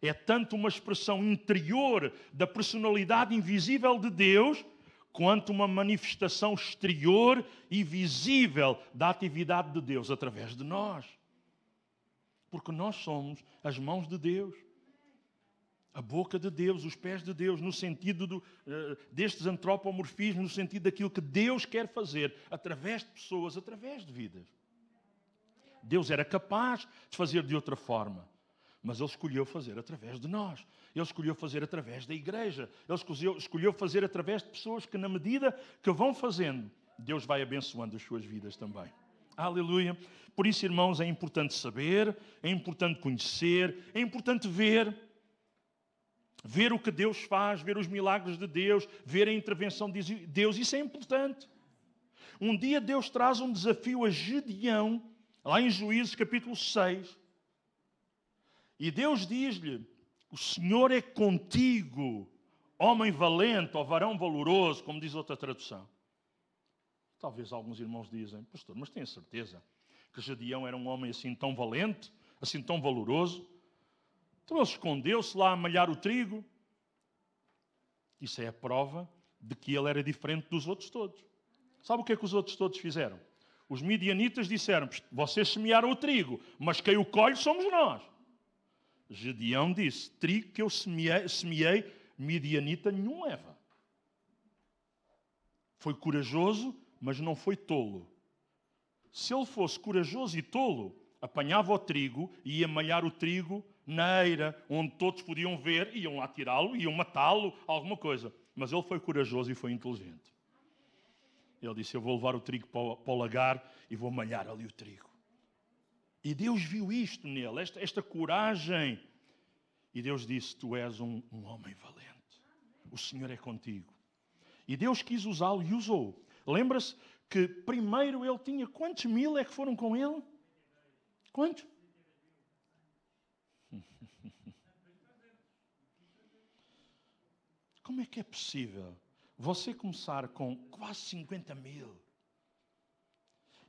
é tanto uma expressão interior da personalidade invisível de Deus, quanto uma manifestação exterior e visível da atividade de Deus através de nós. Porque nós somos as mãos de Deus a boca de Deus, os pés de Deus, no sentido do, uh, destes antropomorfismos, no sentido daquilo que Deus quer fazer através de pessoas, através de vidas. Deus era capaz de fazer de outra forma, mas Ele escolheu fazer através de nós. Ele escolheu fazer através da igreja. Ele escolheu, escolheu fazer através de pessoas que, na medida que vão fazendo, Deus vai abençoando as suas vidas também. Aleluia. Por isso, irmãos, é importante saber, é importante conhecer, é importante ver ver o que Deus faz, ver os milagres de Deus, ver a intervenção de Deus, isso é importante. Um dia Deus traz um desafio a Gedeão, lá em Juízes capítulo 6, e Deus diz-lhe: O Senhor é contigo, homem valente ou varão valoroso, como diz outra tradução. Talvez alguns irmãos dizem, pastor, mas tenho certeza que Gedeão era um homem assim tão valente, assim tão valoroso. Então ele escondeu-se lá a malhar o trigo. Isso é a prova de que ele era diferente dos outros todos. Sabe o que é que os outros todos fizeram? Os midianitas disseram: Vocês semearam o trigo, mas quem o colhe somos nós. Gedeão disse: Trigo que eu semeei, semeei midianita nenhum leva. Foi corajoso, mas não foi tolo. Se ele fosse corajoso e tolo, apanhava o trigo e ia malhar o trigo na eira, onde todos podiam ver, iam lá tirá-lo, iam matá-lo, alguma coisa. Mas ele foi corajoso e foi inteligente. Ele disse: Eu vou levar o trigo para o, para o lagar e vou malhar ali o trigo. E Deus viu isto nele, esta, esta coragem. E Deus disse: Tu és um, um homem valente. O Senhor é contigo. E Deus quis usá-lo e usou. Lembra-se que primeiro ele tinha quantos mil é que foram com ele? Quantos? Como é que é possível você começar com quase 50 mil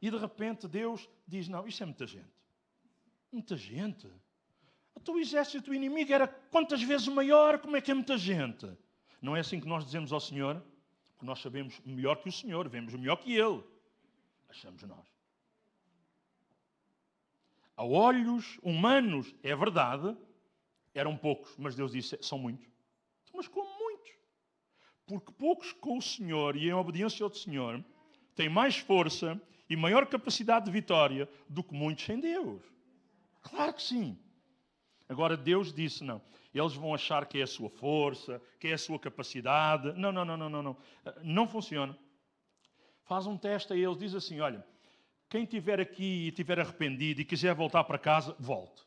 e de repente Deus diz: Não, isso é muita gente. Muita gente. O teu exército o inimigo era quantas vezes maior? Como é que é muita gente? Não é assim que nós dizemos ao Senhor? Porque nós sabemos melhor que o Senhor, vemos melhor que Ele. Achamos nós. A olhos humanos, é verdade, eram poucos, mas Deus disse: são muitos. Mas como muitos? Porque poucos com o Senhor e em obediência ao Senhor têm mais força e maior capacidade de vitória do que muitos sem Deus. Claro que sim. Agora Deus disse: não, eles vão achar que é a sua força, que é a sua capacidade. Não, não, não, não, não, não. Não funciona. Faz um teste a eles, diz assim: olha, quem estiver aqui e estiver arrependido e quiser voltar para casa, volte.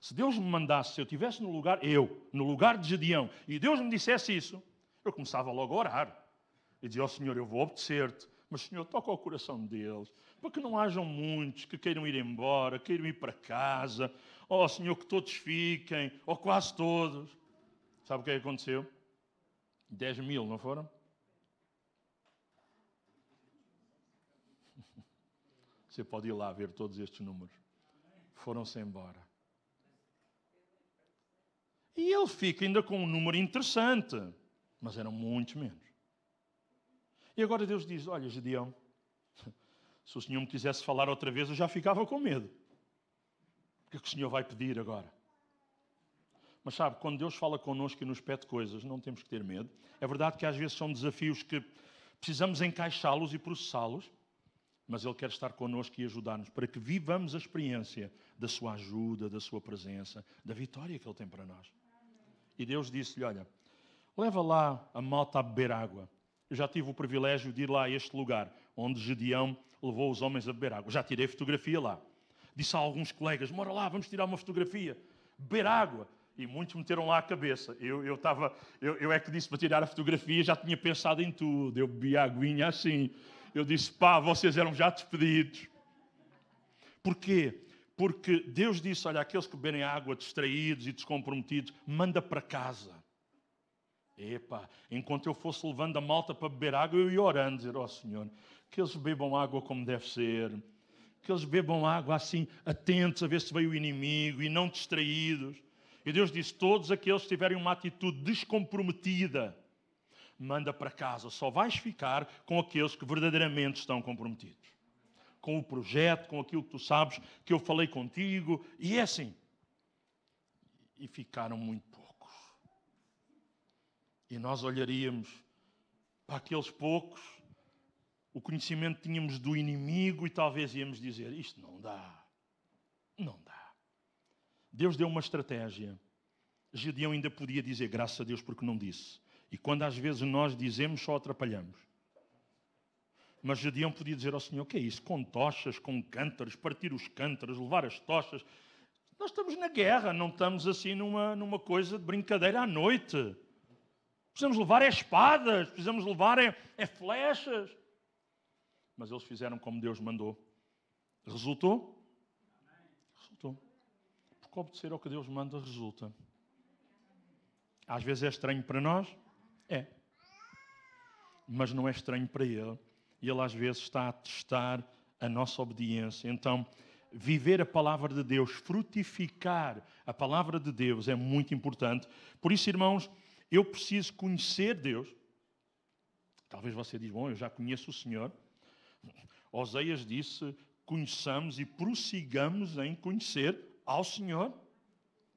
Se Deus me mandasse, se eu estivesse no lugar, eu, no lugar de Gedeão, e Deus me dissesse isso, eu começava logo a orar. E dizia ao Senhor: Eu vou obedecer-te, mas Senhor, toca o coração deles, para que não hajam muitos que queiram ir embora, queiram ir para casa. Oh Senhor, que todos fiquem, ou quase todos. Sabe o que aconteceu? 10 mil, não foram? Você pode ir lá ver todos estes números. Foram-se embora. E ele fica ainda com um número interessante, mas eram muitos menos. E agora Deus diz: Olha, Gedeão, se o Senhor me quisesse falar outra vez, eu já ficava com medo. O que é que o Senhor vai pedir agora? Mas sabe, quando Deus fala connosco e nos pede coisas, não temos que ter medo. É verdade que às vezes são desafios que precisamos encaixá-los e processá-los, mas Ele quer estar connosco e ajudar-nos para que vivamos a experiência da Sua ajuda, da Sua presença, da vitória que Ele tem para nós. E Deus disse-lhe: Olha, leva lá a malta a beber água. Eu já tive o privilégio de ir lá a este lugar, onde Gedeão levou os homens a beber água. Já tirei fotografia lá. Disse a alguns colegas: Mora lá, vamos tirar uma fotografia. Beber água. E muitos meteram lá a cabeça. Eu, eu, tava, eu, eu é que disse para tirar a fotografia, já tinha pensado em tudo. Eu bebi a aguinha assim. Eu disse: Pá, vocês eram já despedidos. Porquê? Porque Deus disse: Olha, aqueles que beberem água distraídos e descomprometidos, manda para casa. Epa, enquanto eu fosse levando a malta para beber água, eu ia orando, dizer: Ó oh, Senhor, que eles bebam água como deve ser, que eles bebam água assim, atentos a ver se veio o inimigo e não distraídos. E Deus disse: Todos aqueles que tiverem uma atitude descomprometida, manda para casa, só vais ficar com aqueles que verdadeiramente estão comprometidos com o projeto, com aquilo que tu sabes que eu falei contigo, e é assim. E ficaram muito poucos. E nós olharíamos para aqueles poucos, o conhecimento tínhamos do inimigo, e talvez íamos dizer: Isto não dá. Não dá. Deus deu uma estratégia. Gedeão ainda podia dizer graças a Deus porque não disse. E quando às vezes nós dizemos, só atrapalhamos. Mas Gedeão podia dizer ao Senhor: o que é isso? Com tochas, com cântaros, partir os cântaros, levar as tochas. Nós estamos na guerra, não estamos assim numa, numa coisa de brincadeira à noite. Precisamos levar é espadas, precisamos levar é, é flechas. Mas eles fizeram como Deus mandou. Resultou? Resultou. Porque obedecer ao que Deus manda resulta. Às vezes é estranho para nós? É. Mas não é estranho para Ele e Ele às vezes está a testar a nossa obediência. Então, viver a palavra de Deus, frutificar a palavra de Deus é muito importante. Por isso, irmãos, eu preciso conhecer Deus. Talvez você diga, bom, eu já conheço o Senhor. Oséias disse: conheçamos e prossigamos em conhecer ao Senhor.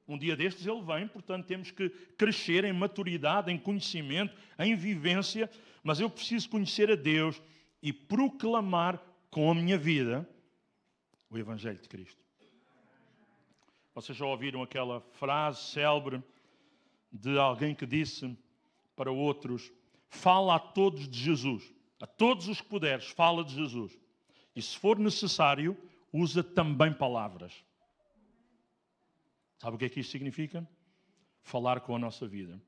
Um dia destes ele vem, portanto temos que crescer em maturidade, em conhecimento, em vivência, mas eu preciso conhecer a Deus e proclamar com a minha vida o Evangelho de Cristo. Vocês já ouviram aquela frase célebre de alguém que disse para outros: Fala a todos de Jesus. A todos os que puderes, fala de Jesus. E se for necessário, usa também palavras. Sabe o que é que isto significa? Falar com a nossa vida,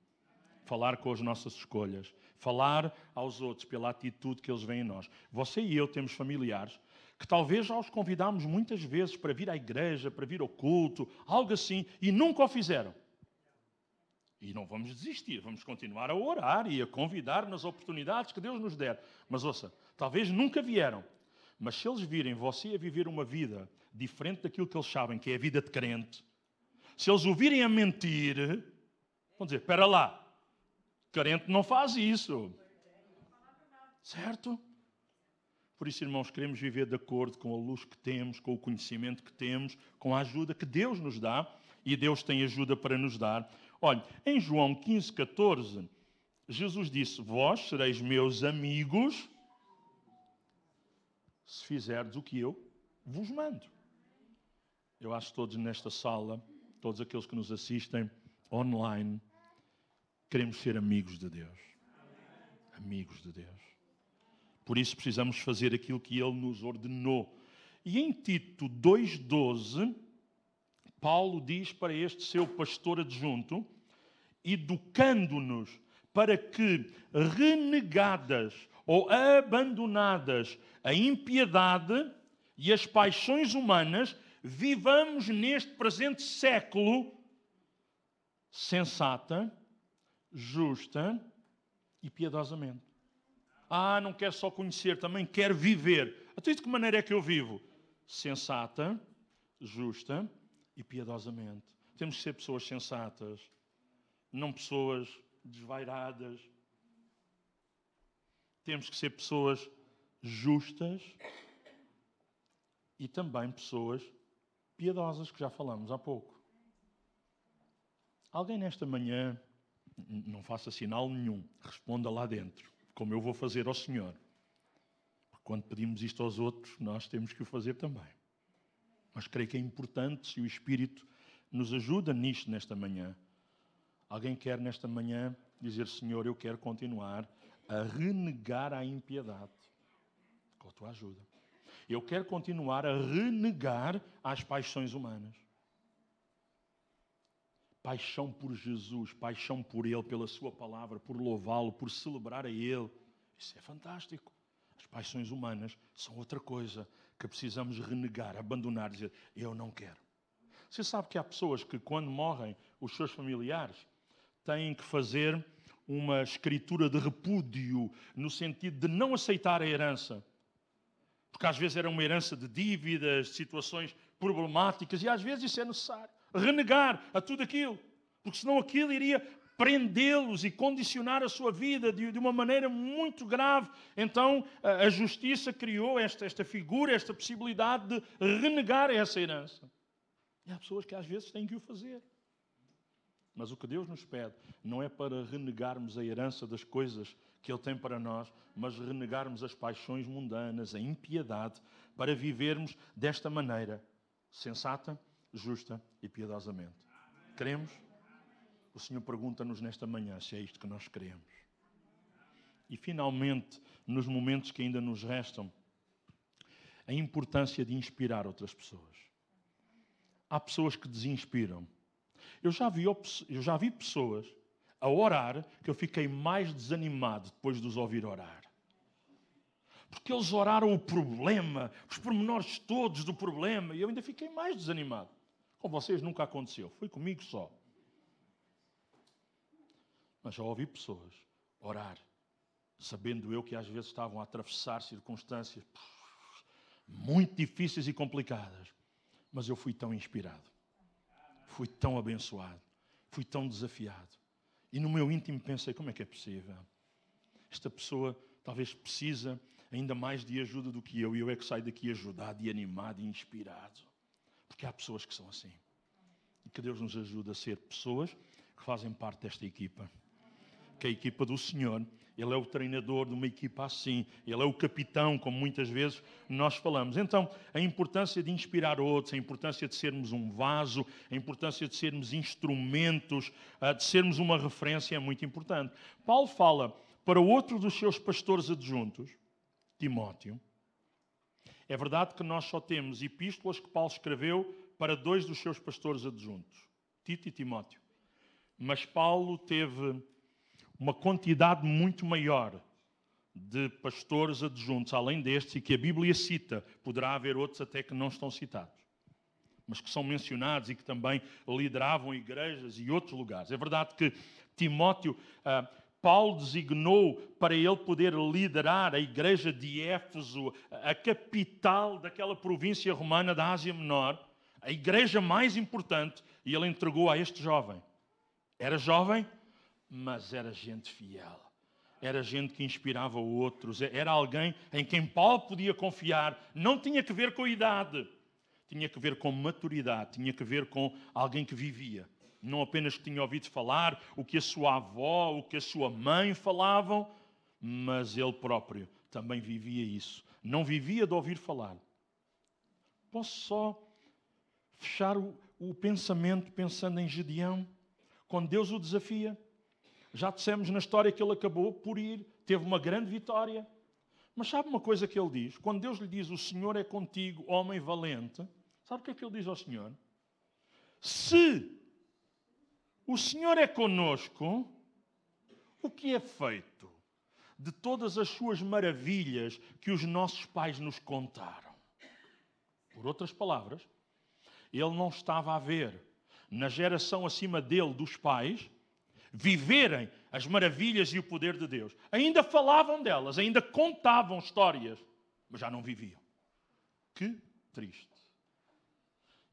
falar com as nossas escolhas, falar aos outros pela atitude que eles veem em nós. Você e eu temos familiares que talvez já os convidámos muitas vezes para vir à igreja, para vir ao culto, algo assim, e nunca o fizeram. E não vamos desistir, vamos continuar a orar e a convidar nas oportunidades que Deus nos der. Mas ouça, talvez nunca vieram, mas se eles virem você a viver uma vida diferente daquilo que eles sabem que é a vida de crente, se eles o virem a mentir, vão dizer: espera lá, crente não faz isso. Certo? Por isso, irmãos, queremos viver de acordo com a luz que temos, com o conhecimento que temos, com a ajuda que Deus nos dá, e Deus tem ajuda para nos dar. Olha, em João 15, 14, Jesus disse: Vós sereis meus amigos se fizerdes o que eu vos mando. Eu acho que todos nesta sala, todos aqueles que nos assistem online, queremos ser amigos de Deus. Amigos de Deus. Por isso precisamos fazer aquilo que Ele nos ordenou. E em Tito 2,12, Paulo diz para este seu pastor adjunto, educando-nos para que, renegadas ou abandonadas a impiedade e as paixões humanas, vivamos neste presente século sensata, justa e piedosamente. Ah, não quero só conhecer, também quero viver. Então, de que maneira é que eu vivo? Sensata, justa e piedosamente. Temos que ser pessoas sensatas, não pessoas desvairadas. Temos que ser pessoas justas e também pessoas piedosas, que já falamos há pouco. Alguém nesta manhã, não faça sinal nenhum, responda lá dentro como eu vou fazer ao Senhor. Porque quando pedimos isto aos outros, nós temos que o fazer também. Mas creio que é importante se o Espírito nos ajuda nisto nesta manhã. Alguém quer nesta manhã dizer: Senhor, eu quero continuar a renegar a impiedade com a tua ajuda. Eu quero continuar a renegar as paixões humanas. Paixão por Jesus, paixão por Ele, pela Sua palavra, por louvá-lo, por celebrar a Ele. Isso é fantástico. As paixões humanas são outra coisa que precisamos renegar, abandonar, dizer: Eu não quero. Você sabe que há pessoas que, quando morrem os seus familiares, têm que fazer uma escritura de repúdio, no sentido de não aceitar a herança. Porque às vezes era uma herança de dívidas, de situações problemáticas, e às vezes isso é necessário renegar a tudo aquilo, porque senão aquilo iria prendê-los e condicionar a sua vida de, de, uma maneira muito grave. Então a, a justiça criou esta, esta figura, esta possibilidade de renegar essa herança. E há pessoas que às vezes têm que o fazer. Mas o que Deus nos pede não é para renegarmos a herança das coisas que Ele tem para nós, mas renegarmos as paixões mundanas, a impiedade, para vivermos desta maneira sensata, justa e piedosamente. Queremos? O Senhor pergunta-nos nesta manhã se é isto que nós queremos. E finalmente, nos momentos que ainda nos restam, a importância de inspirar outras pessoas. Há pessoas que desinspiram. Eu já vi, eu já vi pessoas a orar que eu fiquei mais desanimado depois de os ouvir orar. Porque eles oraram o problema, os pormenores todos do problema, e eu ainda fiquei mais desanimado. Com vocês nunca aconteceu, foi comigo só. Mas já ouvi pessoas orar, sabendo eu que às vezes estavam a atravessar circunstâncias muito difíceis e complicadas. Mas eu fui tão inspirado, fui tão abençoado, fui tão desafiado. E no meu íntimo pensei: como é que é possível? Esta pessoa talvez precisa ainda mais de ajuda do que eu, e eu é que saio daqui ajudado e animado e inspirado. Porque há pessoas que são assim. E que Deus nos ajude a ser pessoas que fazem parte desta equipa. Que é a equipa do Senhor. Ele é o treinador de uma equipa assim. Ele é o capitão, como muitas vezes nós falamos. Então, a importância de inspirar outros, a importância de sermos um vaso, a importância de sermos instrumentos, de sermos uma referência é muito importante. Paulo fala para outro dos seus pastores adjuntos, Timóteo, é verdade que nós só temos epístolas que Paulo escreveu para dois dos seus pastores adjuntos, Tito e Timóteo. Mas Paulo teve uma quantidade muito maior de pastores adjuntos, além destes, e que a Bíblia cita. Poderá haver outros até que não estão citados, mas que são mencionados e que também lideravam igrejas e outros lugares. É verdade que Timóteo, uh, Paulo designou para ele poder liderar a igreja de Éfeso, a capital daquela província romana da Ásia Menor, a igreja mais importante, e ele entregou a este jovem. Era jovem, mas era gente fiel era gente que inspirava outros, era alguém em quem Paulo podia confiar. Não tinha que ver com a idade, tinha que ver com maturidade, tinha que ver com alguém que vivia. Não apenas que tinha ouvido falar o que a sua avó, o que a sua mãe falavam, mas ele próprio também vivia isso. Não vivia de ouvir falar. Posso só fechar o, o pensamento pensando em Gedeão, quando Deus o desafia. Já dissemos na história que ele acabou por ir, teve uma grande vitória. Mas sabe uma coisa que ele diz? Quando Deus lhe diz: O Senhor é contigo, homem valente, sabe o que é que ele diz ao Senhor? Se o Senhor é conosco, o que é feito de todas as suas maravilhas que os nossos pais nos contaram? Por outras palavras, ele não estava a ver na geração acima dele dos pais viverem as maravilhas e o poder de Deus. Ainda falavam delas, ainda contavam histórias, mas já não viviam. Que triste.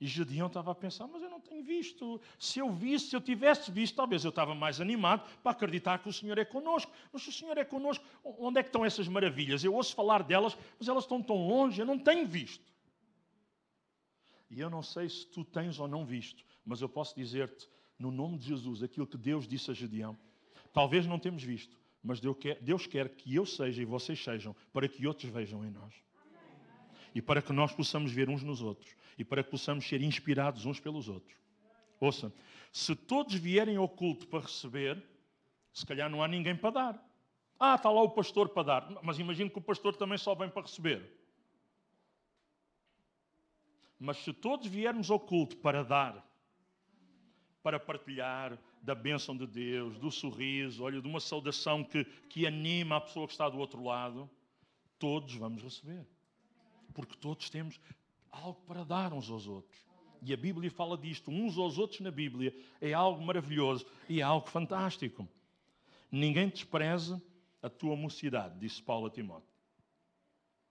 E Gedeão estava a pensar, mas eu não tenho visto. Se eu visse, se eu tivesse visto, talvez eu estava mais animado para acreditar que o Senhor é conosco. Mas se o Senhor é conosco, onde é que estão essas maravilhas? Eu ouço falar delas, mas elas estão tão longe, eu não tenho visto. E eu não sei se tu tens ou não visto, mas eu posso dizer-te, no nome de Jesus, aquilo que Deus disse a Gedeão. Talvez não temos visto, mas Deus quer, Deus quer que eu seja e vocês sejam, para que outros vejam em nós. E para que nós possamos ver uns nos outros. E para que possamos ser inspirados uns pelos outros. Ouça, se todos vierem ao culto para receber, se calhar não há ninguém para dar. Ah, está lá o pastor para dar. Mas imagino que o pastor também só vem para receber. Mas se todos viermos ao culto para dar, para partilhar da bênção de Deus, do sorriso, olha, de uma saudação que, que anima a pessoa que está do outro lado, todos vamos receber. Porque todos temos algo para dar uns aos outros. E a Bíblia fala disto, uns aos outros na Bíblia, é algo maravilhoso e é algo fantástico. Ninguém despreze a tua mocidade, disse Paulo a Timóteo.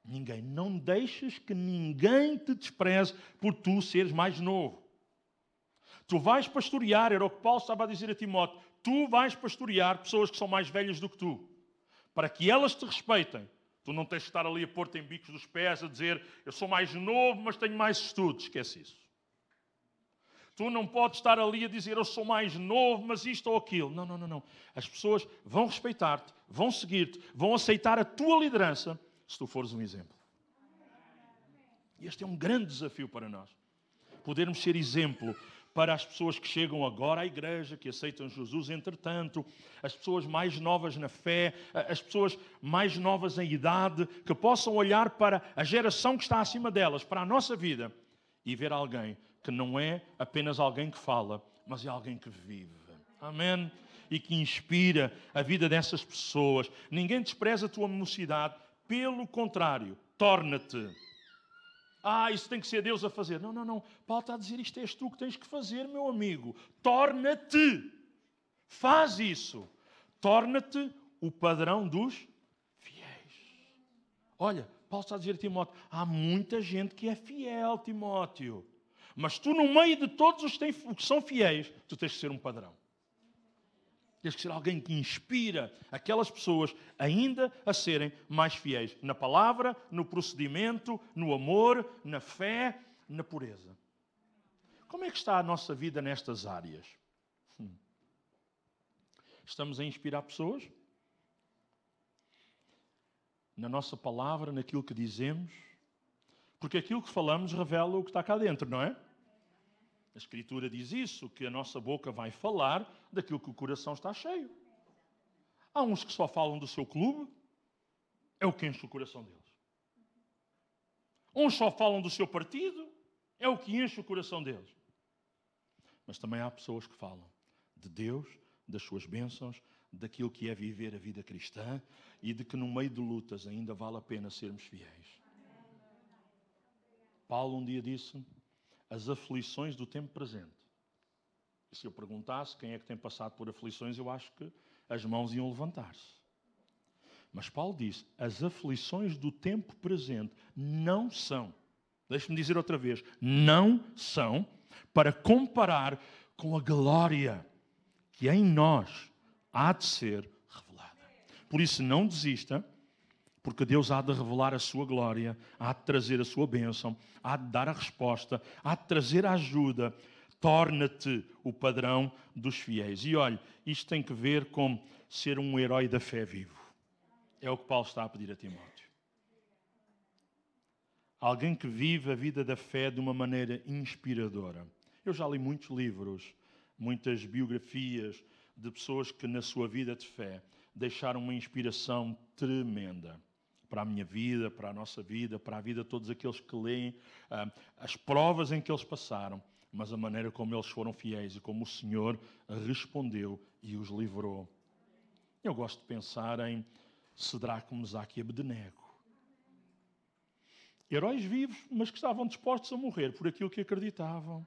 Ninguém. Não deixes que ninguém te despreze por tu seres mais novo. Tu vais pastorear, era o que Paulo estava a dizer a Timóteo. Tu vais pastorear pessoas que são mais velhas do que tu, para que elas te respeitem. Tu não tens de estar ali a pôr-te em bicos dos pés, a dizer eu sou mais novo, mas tenho mais estudos. Esquece isso. Tu não podes estar ali a dizer eu sou mais novo, mas isto ou aquilo. Não, não, não, não. As pessoas vão respeitar-te, vão seguir-te, vão aceitar a tua liderança se tu fores um exemplo. E este é um grande desafio para nós. Podermos ser exemplo para as pessoas que chegam agora à igreja, que aceitam Jesus, entretanto, as pessoas mais novas na fé, as pessoas mais novas em idade, que possam olhar para a geração que está acima delas, para a nossa vida, e ver alguém que não é apenas alguém que fala, mas é alguém que vive. Amém? E que inspira a vida dessas pessoas. Ninguém despreza a tua mocidade, pelo contrário, torna-te ah, isso tem que ser Deus a fazer. Não, não, não. Paulo está a dizer isto és tu que tens que fazer, meu amigo. Torna-te. Faz isso. Torna-te o padrão dos fiéis. Olha, Paulo está a dizer a Timóteo: há muita gente que é fiel, Timóteo. Mas tu, no meio de todos os que são fiéis, tu tens que ser um padrão. Tens que ser alguém que inspira aquelas pessoas ainda a serem mais fiéis na palavra, no procedimento, no amor, na fé, na pureza. Como é que está a nossa vida nestas áreas? Hum. Estamos a inspirar pessoas? Na nossa palavra, naquilo que dizemos? Porque aquilo que falamos revela o que está cá dentro, não é? A Escritura diz isso, que a nossa boca vai falar daquilo que o coração está cheio. Há uns que só falam do seu clube, é o que enche o coração deles. Uns só falam do seu partido, é o que enche o coração deles. Mas também há pessoas que falam de Deus, das suas bênçãos, daquilo que é viver a vida cristã e de que no meio de lutas ainda vale a pena sermos fiéis. Paulo um dia disse: as aflições do tempo presente. E se eu perguntasse quem é que tem passado por aflições, eu acho que as mãos iam levantar-se. Mas Paulo disse: as aflições do tempo presente não são, deixe-me dizer outra vez, não são para comparar com a glória que em nós há de ser revelada. Por isso, não desista, porque Deus há de revelar a sua glória, há de trazer a sua bênção, há de dar a resposta, há de trazer a ajuda. Torna-te o padrão dos fiéis. E olhe, isto tem que ver com ser um herói da fé vivo. É o que Paulo está a pedir a Timóteo. Alguém que vive a vida da fé de uma maneira inspiradora. Eu já li muitos livros, muitas biografias de pessoas que na sua vida de fé deixaram uma inspiração tremenda para a minha vida, para a nossa vida, para a vida de todos aqueles que leem ah, as provas em que eles passaram, mas a maneira como eles foram fiéis e como o Senhor respondeu e os livrou. Eu gosto de pensar em Sedraque, Mesaque e Abdenego. Heróis vivos, mas que estavam dispostos a morrer por aquilo que acreditavam.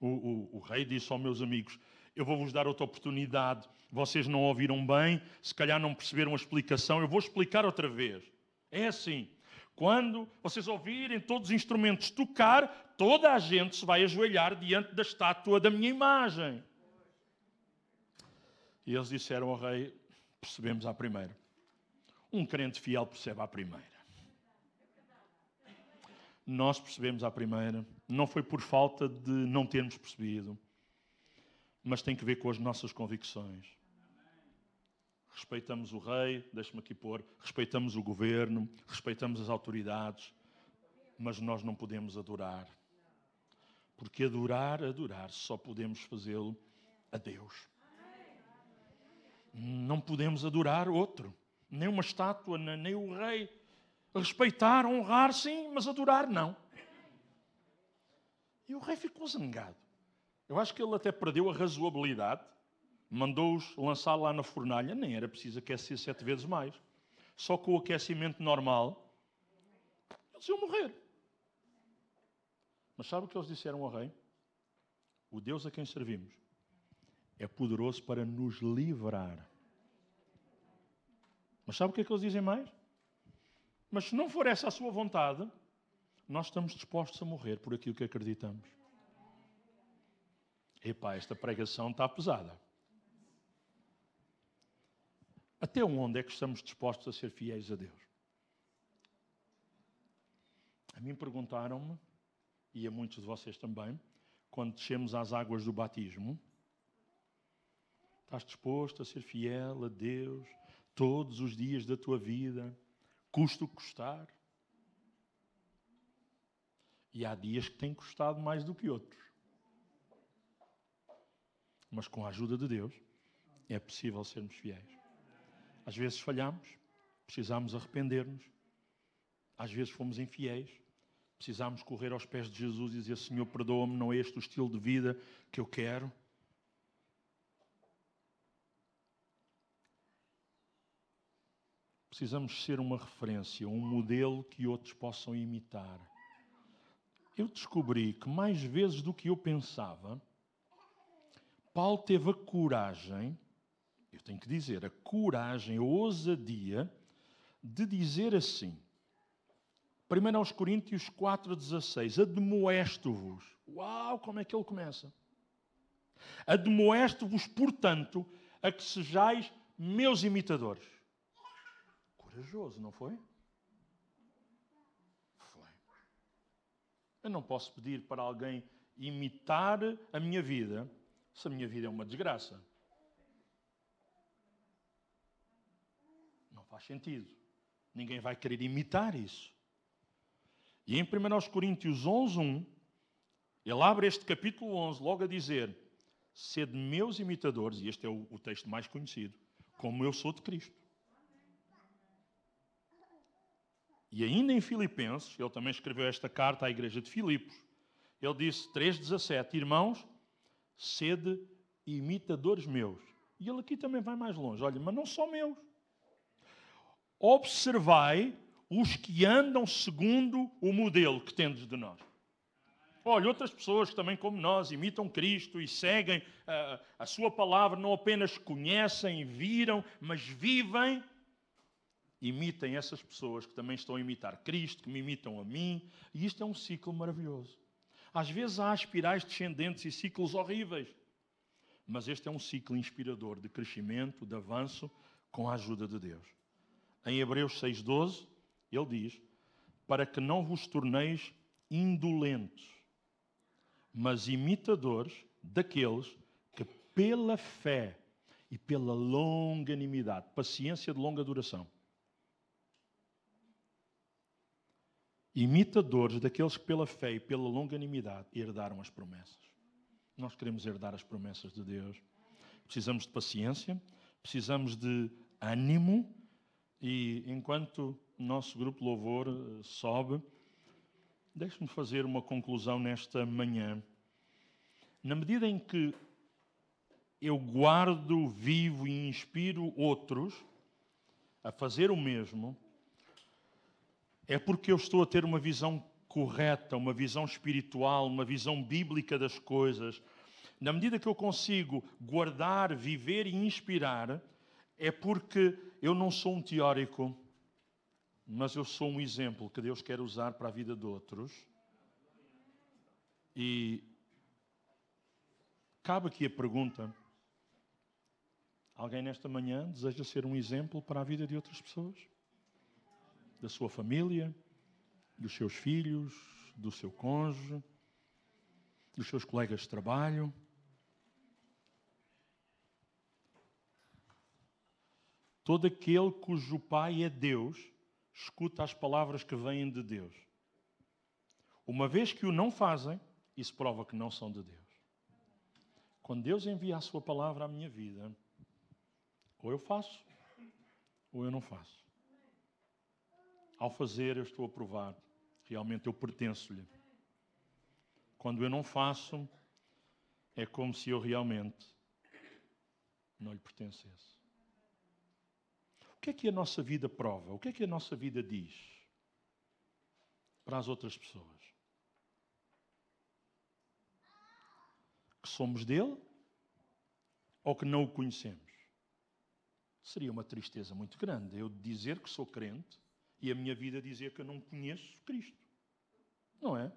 O, o, o rei disse aos meus amigos: Eu vou-vos dar outra oportunidade. Vocês não ouviram bem, se calhar não perceberam a explicação, eu vou explicar outra vez. É assim: quando vocês ouvirem todos os instrumentos tocar, toda a gente se vai ajoelhar diante da estátua da minha imagem. E eles disseram ao rei: percebemos à primeira. Um crente fiel percebe à primeira. Nós percebemos à primeira. Não foi por falta de não termos percebido, mas tem que ver com as nossas convicções. Respeitamos o rei, deixe-me aqui pôr, respeitamos o governo, respeitamos as autoridades, mas nós não podemos adorar. Porque adorar, adorar, só podemos fazê-lo a Deus. Não podemos adorar outro, nem uma estátua, nem o rei. Respeitar, honrar, sim, mas adorar, não. E o rei ficou zangado. Eu acho que ele até perdeu a razoabilidade, mandou-os lançar lá na fornalha, nem era preciso aquecer sete vezes mais. Só com o aquecimento normal, eles iam morrer. Mas sabe o que eles disseram ao rei? O Deus a quem servimos é poderoso para nos livrar. Mas sabe o que é que eles dizem mais? Mas se não for essa a sua vontade, nós estamos dispostos a morrer por aquilo que acreditamos. Epá, esta pregação está pesada. Até onde é que estamos dispostos a ser fiéis a Deus? A mim perguntaram-me, e a muitos de vocês também, quando descemos às águas do batismo, Estás disposto a ser fiel a Deus todos os dias da tua vida, custa custar? E há dias que têm custado mais do que outros. Mas com a ajuda de Deus é possível sermos fiéis. Às vezes falhamos, precisamos arrepender-nos. Às vezes fomos infiéis, precisamos correr aos pés de Jesus e dizer: Senhor, perdoa-me, não é este o estilo de vida que eu quero. precisamos ser uma referência, um modelo que outros possam imitar. Eu descobri que mais vezes do que eu pensava, Paulo teve a coragem, eu tenho que dizer, a coragem, a ousadia de dizer assim. 1 aos Coríntios 4,16: Admoesto-vos. Uau, como é que ele começa? Admoesto-vos, portanto, a que sejais meus imitadores corajoso, não foi? Foi. Eu não posso pedir para alguém imitar a minha vida se a minha vida é uma desgraça. Não faz sentido. Ninguém vai querer imitar isso. E em 1 Coríntios 11, 1, ele abre este capítulo 11 logo a dizer: Sede meus imitadores, e este é o, o texto mais conhecido, como eu sou de Cristo. E ainda em Filipenses, ele também escreveu esta carta à igreja de Filipos. Ele disse 3:17, irmãos, sede imitadores meus. E ele aqui também vai mais longe. Olha, mas não só meus. Observai os que andam segundo o modelo que tendes de nós. Olha, outras pessoas que também, como nós, imitam Cristo e seguem uh, a Sua palavra, não apenas conhecem, viram, mas vivem. Imitem essas pessoas que também estão a imitar Cristo, que me imitam a mim. E isto é um ciclo maravilhoso. Às vezes há espirais descendentes e ciclos horríveis. Mas este é um ciclo inspirador de crescimento, de avanço, com a ajuda de Deus. Em Hebreus 6,12, ele diz: Para que não vos torneis indolentes mas imitadores daqueles que, pela fé e pela longanimidade, paciência de longa duração, imitadores daqueles que, pela fé e pela longanimidade, herdaram as promessas. Nós queremos herdar as promessas de Deus. Precisamos de paciência, precisamos de ânimo, e enquanto o nosso grupo Louvor eh, sobe, Deixe-me fazer uma conclusão nesta manhã. Na medida em que eu guardo, vivo e inspiro outros a fazer o mesmo, é porque eu estou a ter uma visão correta, uma visão espiritual, uma visão bíblica das coisas. Na medida que eu consigo guardar, viver e inspirar, é porque eu não sou um teórico, mas eu sou um exemplo que Deus quer usar para a vida de outros. E cabe aqui a pergunta: alguém nesta manhã deseja ser um exemplo para a vida de outras pessoas? Da sua família, dos seus filhos, do seu cônjuge, dos seus colegas de trabalho? Todo aquele cujo pai é Deus escuta as palavras que vêm de Deus. Uma vez que o não fazem, isso prova que não são de Deus. Quando Deus envia a sua palavra à minha vida, ou eu faço, ou eu não faço. Ao fazer, eu estou a provar, realmente eu pertenço-lhe. Quando eu não faço, é como se eu realmente não lhe pertencesse. O que é que a nossa vida prova? O que é que a nossa vida diz para as outras pessoas? Que somos dele ou que não o conhecemos? Seria uma tristeza muito grande eu dizer que sou crente e a minha vida dizer que eu não conheço Cristo. Não é?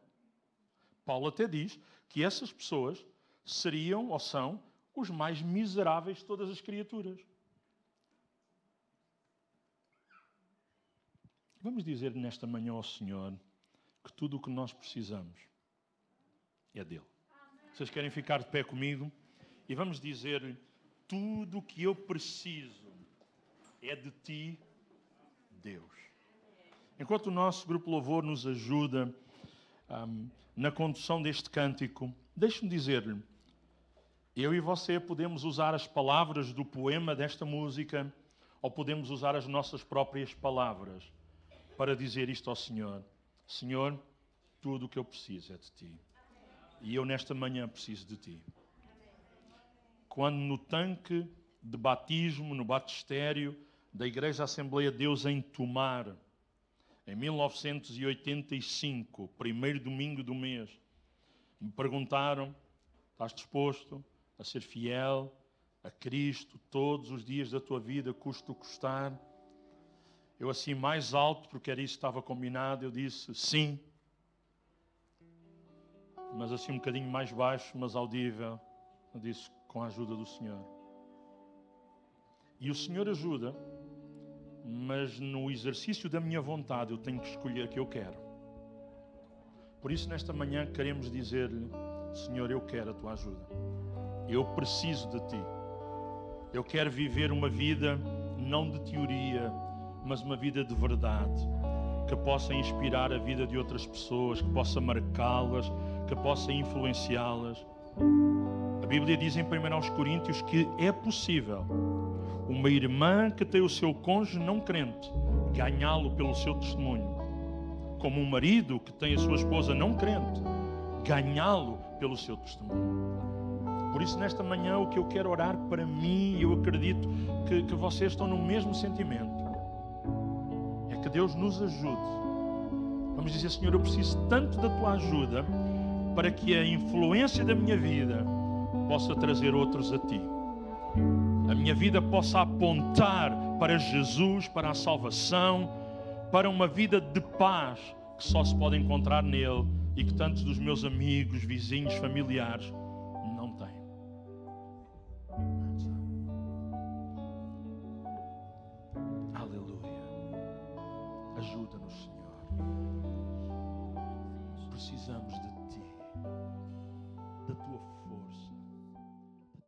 Paulo até diz que essas pessoas seriam ou são os mais miseráveis de todas as criaturas. Vamos dizer nesta manhã ao Senhor que tudo o que nós precisamos é dele. Vocês querem ficar de pé comigo? E vamos dizer-lhe: tudo o que eu preciso é de ti, Deus. Enquanto o nosso grupo Louvor nos ajuda um, na condução deste cântico, deixe-me dizer-lhe: eu e você podemos usar as palavras do poema desta música ou podemos usar as nossas próprias palavras para dizer isto ao Senhor: Senhor, tudo o que eu preciso é de Ti. E eu nesta manhã preciso de Ti. Quando no tanque de batismo, no batistério da Igreja Assembleia de Deus em Tomar, em 1985, primeiro domingo do mês, me perguntaram: estás disposto a ser fiel a Cristo todos os dias da tua vida, custo custar? Eu assim mais alto, porque era isso que estava combinado, eu disse sim. Mas assim um bocadinho mais baixo, mas audível, eu disse com a ajuda do Senhor. E o Senhor ajuda, mas no exercício da minha vontade eu tenho que escolher o que eu quero. Por isso, nesta manhã, queremos dizer-lhe: Senhor, eu quero a tua ajuda. Eu preciso de ti. Eu quero viver uma vida não de teoria, mas uma vida de verdade, que possa inspirar a vida de outras pessoas, que possa marcá-las, que possa influenciá-las. A Bíblia diz em 1 Coríntios que é possível uma irmã que tem o seu cônjuge não crente ganhá-lo pelo seu testemunho como um marido que tem a sua esposa não crente, ganhá-lo pelo seu testemunho. Por isso, nesta manhã, o que eu quero orar para mim, e eu acredito que, que vocês estão no mesmo sentimento, é que Deus nos ajude. Vamos dizer, Senhor, eu preciso tanto da tua ajuda para que a influência da minha vida possa trazer outros a ti. A minha vida possa apontar para Jesus, para a salvação, para uma vida de paz que só se pode encontrar nele e que tantos dos meus amigos, vizinhos, familiares não têm. Aleluia. Ajuda-nos, Senhor. Precisamos de